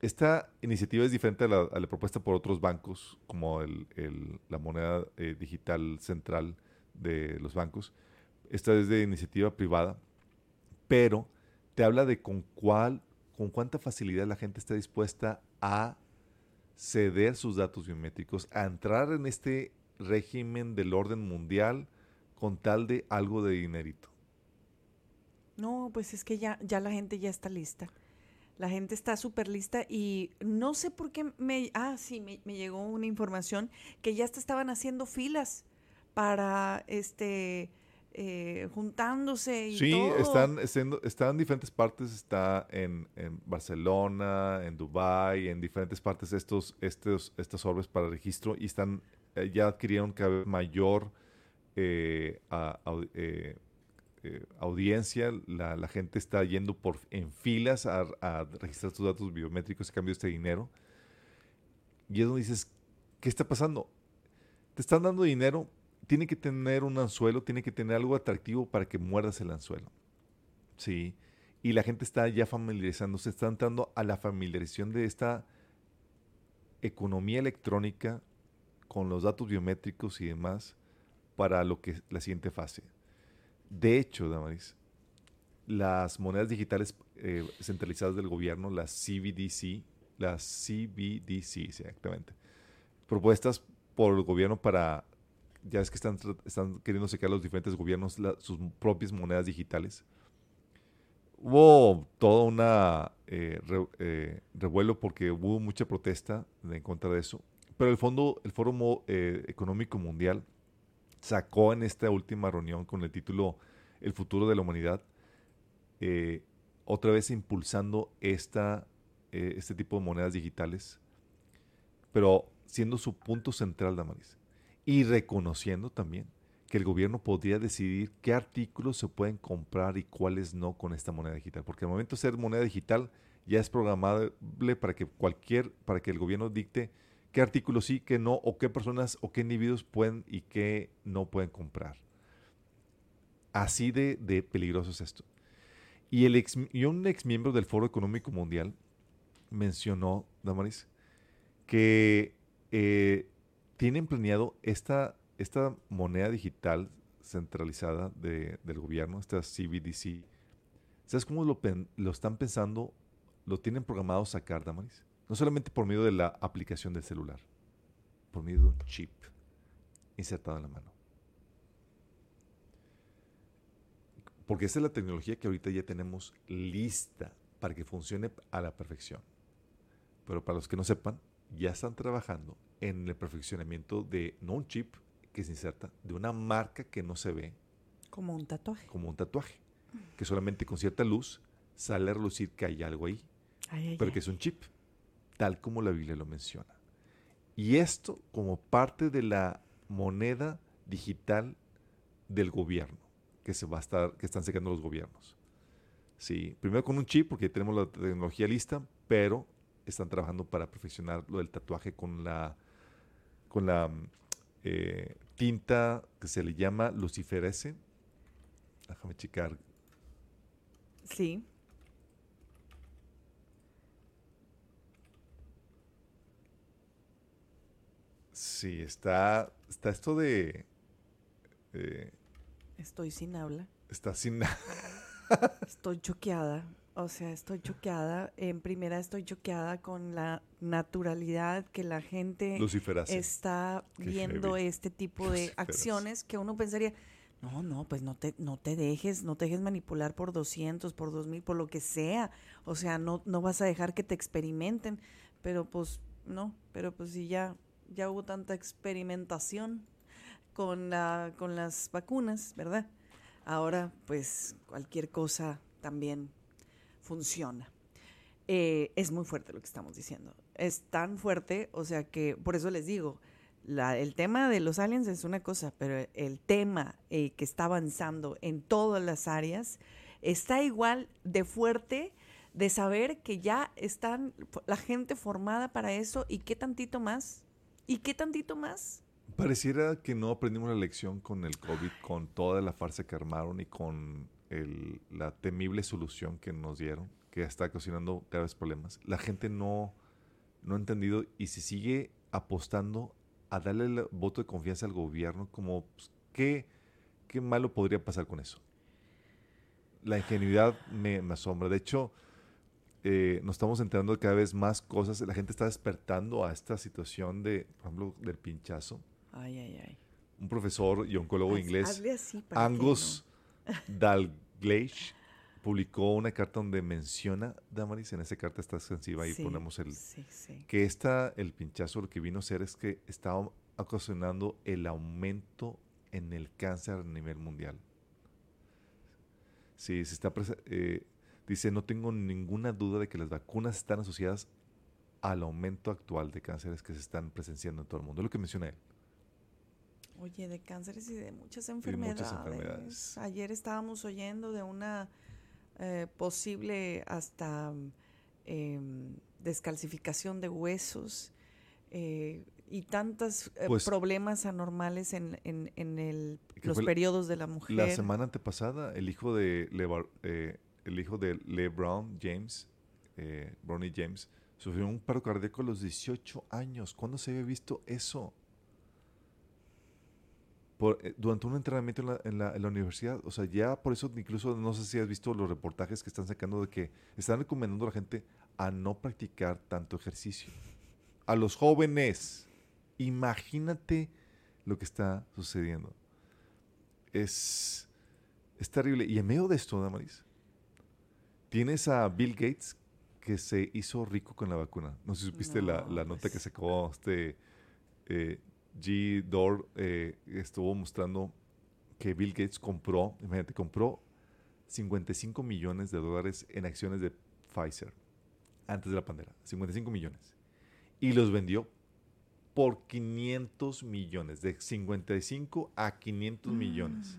esta iniciativa es diferente a la, a la propuesta por otros bancos, como el- el- la moneda eh, digital central de los bancos. Esta es de iniciativa privada, pero te habla de con cuál, con cuánta facilidad la gente está dispuesta a ceder sus datos biométricos, a entrar en este régimen del orden mundial con tal de algo de dinerito. No, pues es que ya, ya la gente ya está lista. La gente está súper lista y no sé por qué me... Ah, sí, me, me llegó una información que ya hasta estaban haciendo filas para, este, eh, juntándose y Sí, todo. están, estén- están en diferentes partes, está en, en Barcelona, en Dubai, en diferentes partes estos, estos, estas orbes para registro y están, eh, ya adquirieron cada vez mayor eh, eh, eh, audiencia, la, gente está yendo por, en filas a, registrar sus datos biométricos a cambio este dinero. Y es donde dices, ¿qué está pasando? Te están dando dinero, tiene que tener un anzuelo, tiene que tener algo atractivo para que muerdas el anzuelo. Sí. Y la gente está ya familiarizándose, está entrando a la familiarización de esta economía electrónica con los datos biométricos y demás para lo que la siguiente fase. De hecho, Damaris, las monedas digitales eh, centralizadas del gobierno, las CBDC, las CBDC, exactamente, propuestas por el gobierno para, ya es que están, están queriendo sacar los diferentes gobiernos sus propias monedas digitales, hubo todo una eh, eh, revuelo porque hubo mucha protesta en contra de eso. Pero el fondo, el Foro Económico Mundial sacó en esta última reunión con el título El futuro de la humanidad, eh, otra vez impulsando esta, eh, este tipo de monedas digitales, pero siendo su punto central, Damaris, y reconociendo también que el gobierno podría decidir qué artículos se pueden comprar y cuáles no con esta moneda digital, porque al momento de ser moneda digital ya es programable para que cualquier, para que el gobierno dicte qué artículos sí, qué no, o qué personas o qué individuos pueden y qué no pueden comprar. Así de, peligroso es esto. Y, el ex, un ex miembro del Foro Económico Mundial mencionó, Damaris, que eh, tienen planeado esta, moneda digital centralizada de- del gobierno, esta CBDC. ¿Sabes cómo lo, lo están pensando? Lo tienen programado sacar, Damaris. No solamente por medio de la aplicación del celular, por medio de un chip insertado en la mano. Porque esa es la tecnología que ahorita ya tenemos lista para que funcione a la perfección. Pero para los que no sepan, ya están trabajando en el perfeccionamiento de no un chip que se inserta, de una marca que no se ve Como un tatuaje. como un tatuaje, que solamente con cierta luz sale a relucir que hay algo ahí, Ay, ay, pero ay. que es un chip, tal como la Biblia lo menciona. Y esto como parte de la moneda digital del gobierno que se va a estar, que están sacando los gobiernos. Sí, primero con un chip porque tenemos la tecnología lista, pero están trabajando para perfeccionar lo del tatuaje con la con la mm, eh, tinta que se le llama luciferese. Déjame checar. Sí. Sí, está, está esto de, eh, Estoy sin habla. está sin [LAUGHS] Estoy choqueada. O sea, estoy choqueada. En primera, estoy choqueada con la naturalidad que la gente está Qué viendo heavy. este tipo de acciones que uno pensaría, no, no, pues no te, no te dejes, no te dejes manipular por 200, por 2000, por lo que sea. O sea, no, no vas a dejar que te experimenten. Pero pues, no, pero pues si ya, ya hubo tanta experimentación con, la, con las vacunas, ¿verdad? Ahora, pues cualquier cosa también funciona. Eh, es muy fuerte lo que estamos diciendo. Es tan fuerte, o sea que, por eso les digo, la- el tema de los aliens es una cosa, pero el tema eh, que está avanzando en todas las áreas está igual de fuerte de saber que ya están la gente formada para eso y qué tantito más. ¿Y qué tantito más? Pareciera que no aprendimos la lección con el COVID, con toda la farsa que armaron y con el- la temible solución que nos dieron, que está ocasionando graves problemas. La gente no, no ha entendido y se sigue apostando a darle el voto de confianza al gobierno como pues, ¿qué, qué malo podría pasar con eso. La ingenuidad me, me asombra. De hecho, eh, nos estamos enterando de cada vez más cosas. La gente está despertando a esta situación de, por ejemplo, del pinchazo. Ay, ay, ay. Un profesor y oncólogo Haz- inglés, así para Angus [LAUGHS] Dalgleish, publicó una carta donde menciona, Damaris, en esa carta está extensiva, ahí Sí, ponemos el, Sí, sí. que esta, el pinchazo lo que vino a ser es que estaba ocasionando el aumento en el cáncer a nivel mundial. Sí, se está eh, dice, no tengo ninguna duda de que las vacunas están asociadas al aumento actual de cánceres que se están presenciando en todo el mundo. Es lo que menciona él. Oye, de cánceres y de muchas muchas enfermedades. enfermedades. Ayer estábamos oyendo de una eh, posible hasta em, descalcificación de huesos eh, y tantos eh, Pues- problemas anormales en, en- en el- los periodos de la mujer. La semana antepasada, el hijo de Levar- el hijo de LeBron James, eh, Bronny James, sufrió un paro cardíaco a los 18 años. ¿Cuándo se había visto eso? Eh, durante un entrenamiento en la universidad. O sea, ya por eso incluso no sé si has visto los reportajes que están sacando de que están recomendando a la gente a no practicar tanto ejercicio. A los jóvenes. Imagínate lo que está sucediendo. Es, es terrible. Y en medio de esto, Damaris, Tienes a Bill Gates que se hizo rico con la vacuna. No sé si supiste la, No, la nota pues. que sacó este eh, G. Dore, eh, estuvo mostrando que Bill Gates compró, imagínate, compró 55 millones de dólares en acciones de Pfizer antes de la pandemia. 55 millones. Y los vendió por 500 millones, de 55 a 500 millones.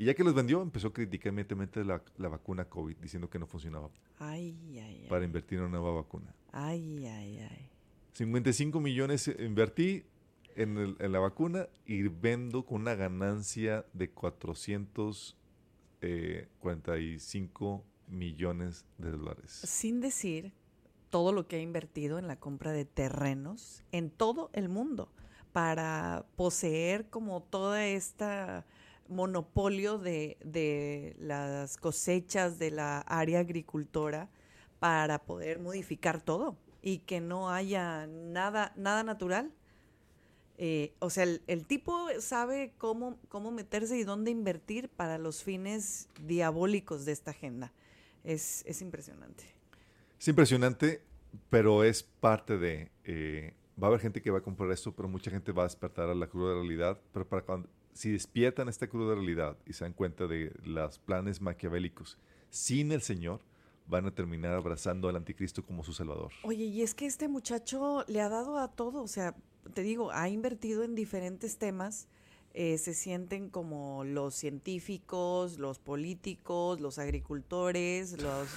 Y ya que los vendió, empezó a criticar inmediatamente la, la vacuna COVID, diciendo que no funcionaba Ay, ay, ay. para invertir en una nueva vacuna. Ay, ay, ay. 55 millones invertí en, el- en la vacuna y vendo con una ganancia de 445 millones de dólares. Sin decir todo lo que ha invertido en la compra de terrenos en todo el mundo para poseer como toda esta monopolio de, de las cosechas de la área agricultora para poder modificar todo y que no haya nada, nada natural. Eh, o sea, el, tipo sabe cómo, cómo meterse y dónde invertir para los fines diabólicos de esta agenda. Es, es impresionante. Es impresionante, pero es parte de... eh, va a haber gente que va a comprar esto, pero mucha gente va a despertar a la cruda realidad. Pero para cuando, si despiertan esta cruda realidad y se dan cuenta de los planes maquiavélicos sin el Señor, van a terminar abrazando al anticristo como su salvador. Oye, y es que este muchacho le ha dado a todo, o sea, te digo, ha invertido en diferentes temas, eh, se sienten como los científicos, los políticos, los agricultores, los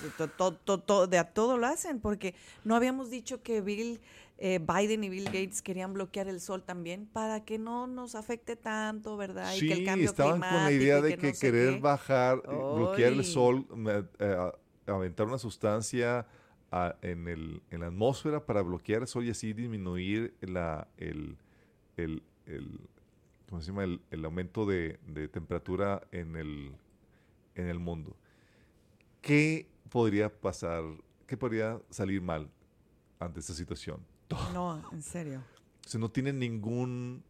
de a todo lo hacen, porque no habíamos dicho que Bill eh, Biden y Bill Gates querían bloquear el sol también para que no nos afecte tanto, ¿verdad? y que el Sí, cambio estaban con la idea de que, no querer bajar, eh, bloquear el sol, eh, aventar una sustancia a- en, el, en la atmósfera para bloquear el sol y así disminuir la, el, el, el- ¿cómo se llama? el, el aumento de, de temperatura en el, en el mundo. ¿Qué podría pasar? ¿Qué podría salir mal ante esta situación? [LAUGHS] No, en serio. O sea, no tienen ningún,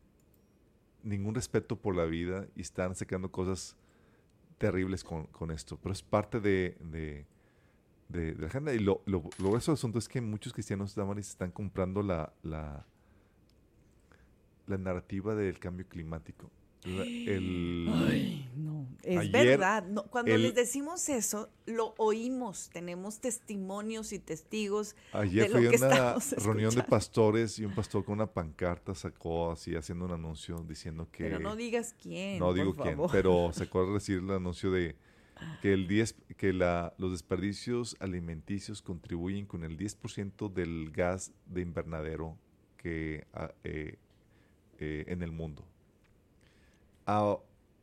ningún respeto por la vida y están sacando cosas terribles con, con esto. Pero es parte de, de, de- de la agenda. Y lo, lo, lo del asunto es que muchos cristianos Damaris, están comprando la, la, la narrativa del cambio climático. La- el, Ay, no, es Ayer, verdad. no, cuando el- les decimos eso, lo oímos. Tenemos testimonios y testigos Ayer de lo fui a que una [LAUGHS] reunión de pastores y un pastor con una pancarta sacó así haciendo un anuncio diciendo que... Pero no digas quién. No por digo quién, favor. pero se acuerda de decir el anuncio de que el 10, que la, los desperdicios alimenticios contribuyen con el 10% del gas de invernadero que ah, eh, eh, en el mundo. A-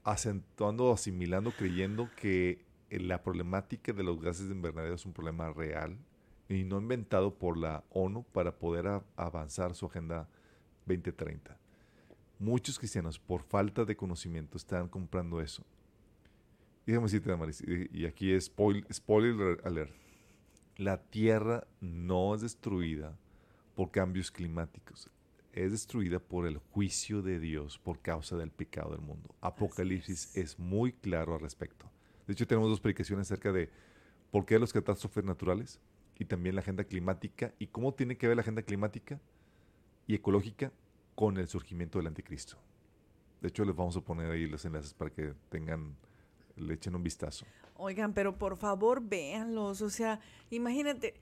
acentuando, asimilando, creyendo que eh, la problemática de los gases de invernadero es un problema real y no inventado por la ONU para poder avanzar su agenda 2030. Muchos cristianos, por falta de conocimiento, están comprando eso. Déjame decirte, Damaris, y, y aquí es spoil- spoiler alert. La Tierra no es destruida por cambios climáticos. Es destruida por el juicio de Dios por causa del pecado del mundo. Apocalipsis es. muy claro al respecto. De hecho, tenemos dos predicaciones acerca de por qué los catástrofes naturales y también la agenda climática y cómo tiene que ver la agenda climática y ecológica con el surgimiento del anticristo. De hecho, les vamos a poner ahí los enlaces para que tengan, le echen un vistazo. Oigan, pero por favor véanlos. O sea, imagínate,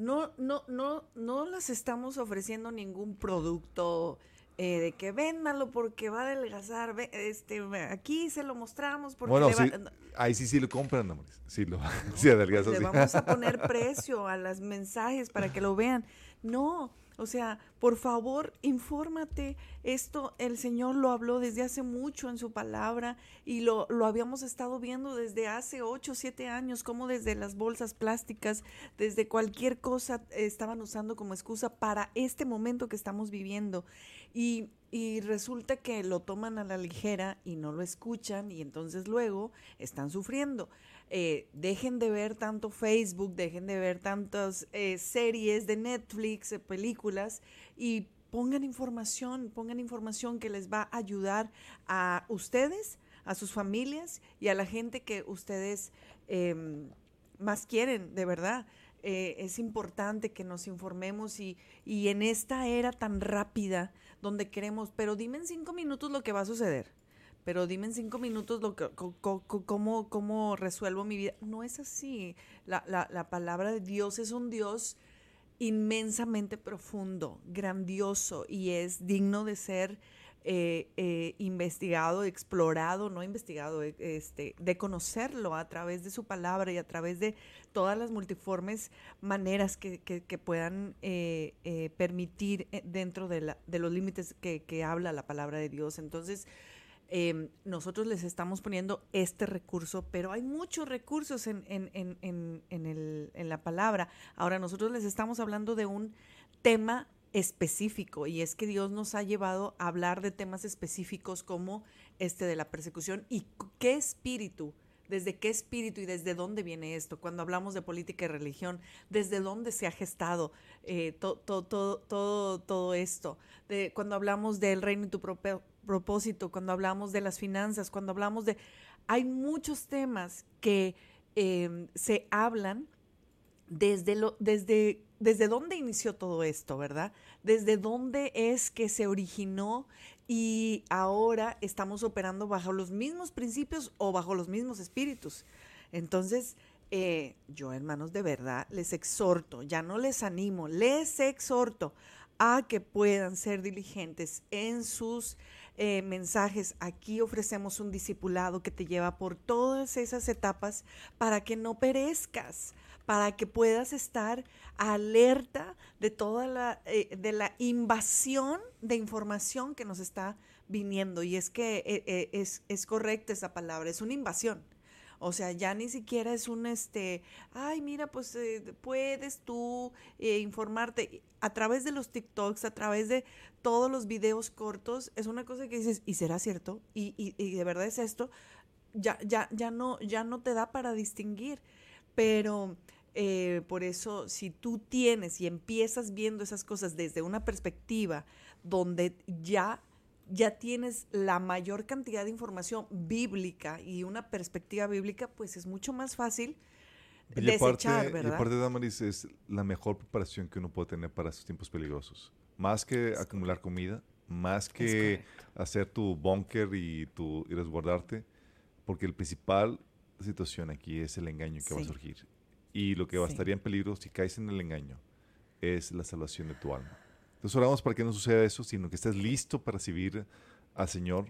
no, no, no, no les estamos ofreciendo ningún producto eh, de que véndalo porque va a adelgazar. ve- Este, aquí se lo mostramos porque bueno, le va- sí, ahí sí sí lo compran, amores. Sí, lo, [LAUGHS] sí adelgazas, le sí. vamos a poner [LAUGHS] precio a los mensajes para que lo vean. No, o sea, por favor, infórmate. Esto el Señor lo habló desde hace mucho en su palabra y lo, lo habíamos estado viendo desde hace 8 o 7 años, como desde las bolsas plásticas, desde cualquier cosa estaban usando como excusa para este momento que estamos viviendo. Y, y resulta que lo toman a la ligera y no lo escuchan y entonces luego están sufriendo. Eh, dejen de ver tanto Facebook, dejen de ver tantas eh, series de Netflix, eh, películas y pongan información, pongan información que les va a ayudar a ustedes, a sus familias y a la gente que ustedes em, más quieren, de verdad. Eh, es importante que nos informemos y, y en esta era tan rápida donde queremos, pero dime en cinco minutos lo que va a suceder, pero dime en cinco minutos lo que, cómo, resuelvo mi vida. No es así. La, la- la palabra de Dios es un Dios inmensamente profundo, grandioso y es digno de ser eh, eh, investigado, explorado, no investigado, eh, este, de conocerlo a través de su palabra y a través de todas las multiformes maneras que, puedan eh, permitir dentro de, la- de los límites que, que habla la palabra de Dios. Entonces, eh, nosotros les estamos poniendo este recurso, pero hay muchos recursos en, la palabra. Ahora, nosotros les estamos hablando de un tema específico y es que Dios nos ha llevado a hablar de temas específicos como este de la persecución y qué espíritu, desde qué espíritu y desde dónde viene esto. Cuando hablamos de política y religión, desde dónde se ha gestado eh, to- to- to- todo, esto. Cuando hablamos del reino y tu prope- propósito, cuando hablamos de las finanzas, cuando hablamos de... Hay muchos temas que eh, se hablan desde, lo, desde, desde dónde inició todo esto, ¿verdad? Desde dónde es que se originó y ahora estamos operando bajo los mismos principios o bajo los mismos espíritus. Entonces, eh, yo hermanos, de verdad, les exhorto, ya no les animo, les exhorto a que puedan ser diligentes en sus eh, mensajes. Aquí ofrecemos un discipulado que te lleva por todas esas etapas para que no perezcas, para que puedas estar alerta de toda la, eh, de la invasión de información que nos está viniendo. Y es que eh, eh, es, es correcta esa palabra, es una invasión. O sea, ya ni siquiera es un, este, ay, mira, pues eh, puedes tú eh, informarte a través de los TikToks, a través de todos los videos cortos. Es una cosa que dices, ¿y será cierto? ¿Y, y, y de verdad es esto? Ya, ya, ya, no, ya no te da para distinguir. Pero eh, por eso, si tú tienes y empiezas viendo esas cosas desde una perspectiva donde ya ya tienes la mayor cantidad de información bíblica y una perspectiva bíblica, pues es mucho más fácil Y desechar, aparte, y ¿verdad? aparte, Damaris, es la mejor preparación que uno puede tener para estos tiempos peligrosos. Más que acumular comida, más que hacer tu búnker y, tu, y resguardarte, porque el principal situación aquí es el engaño que va a surgir. Y lo que Sí. estaría en peligro si caes en el engaño es la salvación de tu alma. Entonces oramos para que no suceda eso, sino que estés listo para recibir al Señor,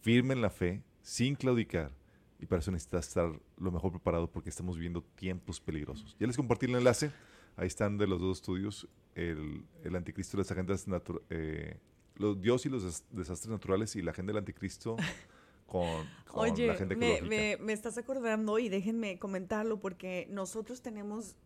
firme en la fe, sin claudicar. Y para eso necesitas estar lo mejor preparado porque estamos viviendo tiempos peligrosos. Ya les compartí el enlace. Ahí están de los dos estudios, el, el anticristo y las agendas eh, los Dios y los des- desastres naturales y la agenda del anticristo [LAUGHS] con, con Oye, la agenda me, me- me estás acordando y déjenme comentarlo porque nosotros tenemos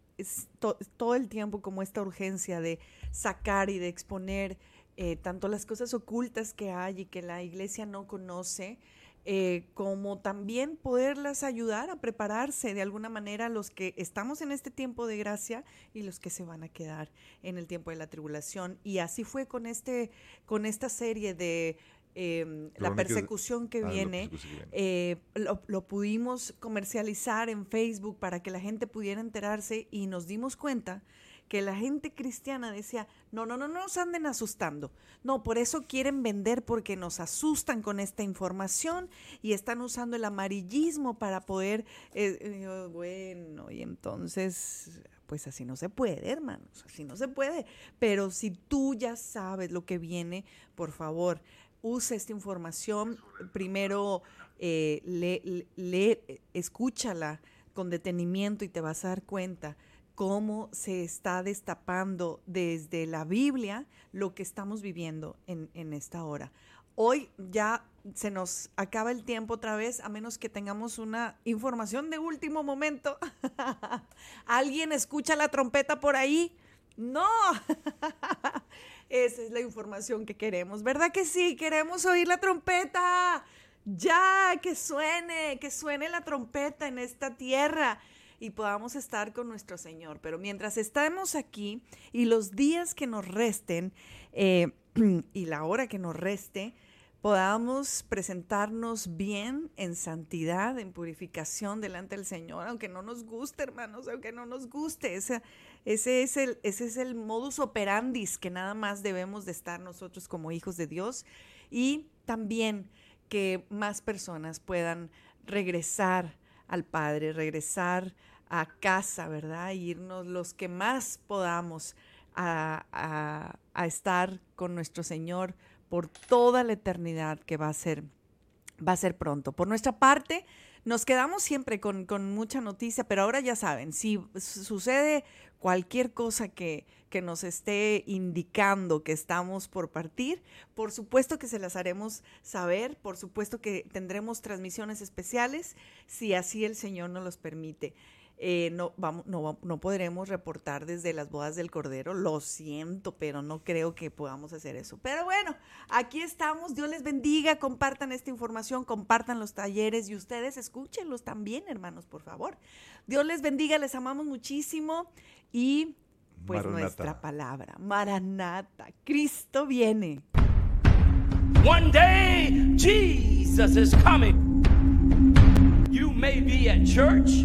todo el tiempo como esta urgencia de sacar y de exponer eh, tanto las cosas ocultas que hay y que la iglesia no conoce, eh, como también poderlas ayudar a prepararse de alguna manera los que estamos en este tiempo de gracia y los que se van a quedar en el tiempo de la tribulación. Y así fue con este, con esta serie de em, la persecución que Ah, viene. persecución que viene. Eh, lo, lo pudimos comercializar en Facebook para que la gente pudiera enterarse y nos dimos cuenta que la gente cristiana decía, no, no, no, no nos anden asustando. No, por eso quieren vender porque nos asustan con esta información y están usando el amarillismo para poder, eh, eh, bueno, y entonces, pues así no se puede, hermanos, así no se puede. Pero si tú ya sabes lo que viene, por favor, usa esta información. Primero, eh, eh, escúchala con detenimiento y te vas a dar cuenta cómo se está destapando desde la Biblia lo que estamos viviendo en, en esta hora. Hoy ya se nos acaba el tiempo otra vez, a menos que tengamos una información de último momento. [LAUGHS] ¿Alguien escucha la trompeta por ahí? No. [LAUGHS] Esa es la información que queremos, ¿verdad que sí? Queremos oír la trompeta. Ya, que suene, que suene la trompeta en esta tierra y podamos estar con nuestro Señor. Pero mientras estamos aquí y los días que nos resten eh, [CLEARS THROAT] y la hora que nos reste, podamos presentarnos bien en santidad, en purificación delante del Señor, aunque no nos guste, hermanos, aunque no nos guste. Ese, ese, es el, ese es el modus operandis que nada más debemos de estar nosotros como hijos de Dios y también que más personas puedan regresar al Padre, regresar a casa, ¿verdad? Irnos los que más podamos a, a- a estar con nuestro Señor por toda la eternidad que va a ser, va a ser pronto. Por nuestra parte, nos quedamos siempre con, mucha noticia, pero ahora ya saben, si su- sucede cualquier cosa que, que nos esté indicando que estamos por partir, por supuesto que se las haremos saber, por supuesto que tendremos transmisiones especiales, si así el Señor nos los permite. Eh, no, vamos, no, no podremos reportar desde las bodas del Cordero, lo siento, pero no creo que podamos hacer eso. Pero bueno, aquí estamos, Dios les bendiga, compartan esta información, compartan los talleres y ustedes escúchenlos también, hermanos, por favor. Dios les bendiga, les amamos muchísimo y pues Maranata. nuestra palabra, Maranata, Cristo viene. One day, Jesus is coming. You may be at church.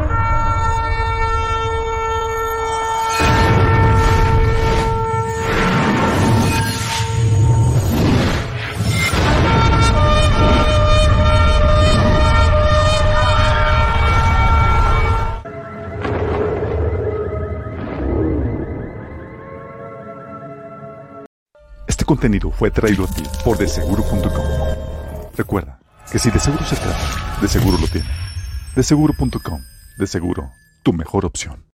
Contenido fue traído a ti por deseguro.com. Recuerda que si de seguro se trata, de seguro lo tiene. Deseguro.com. De seguro, tu mejor opción.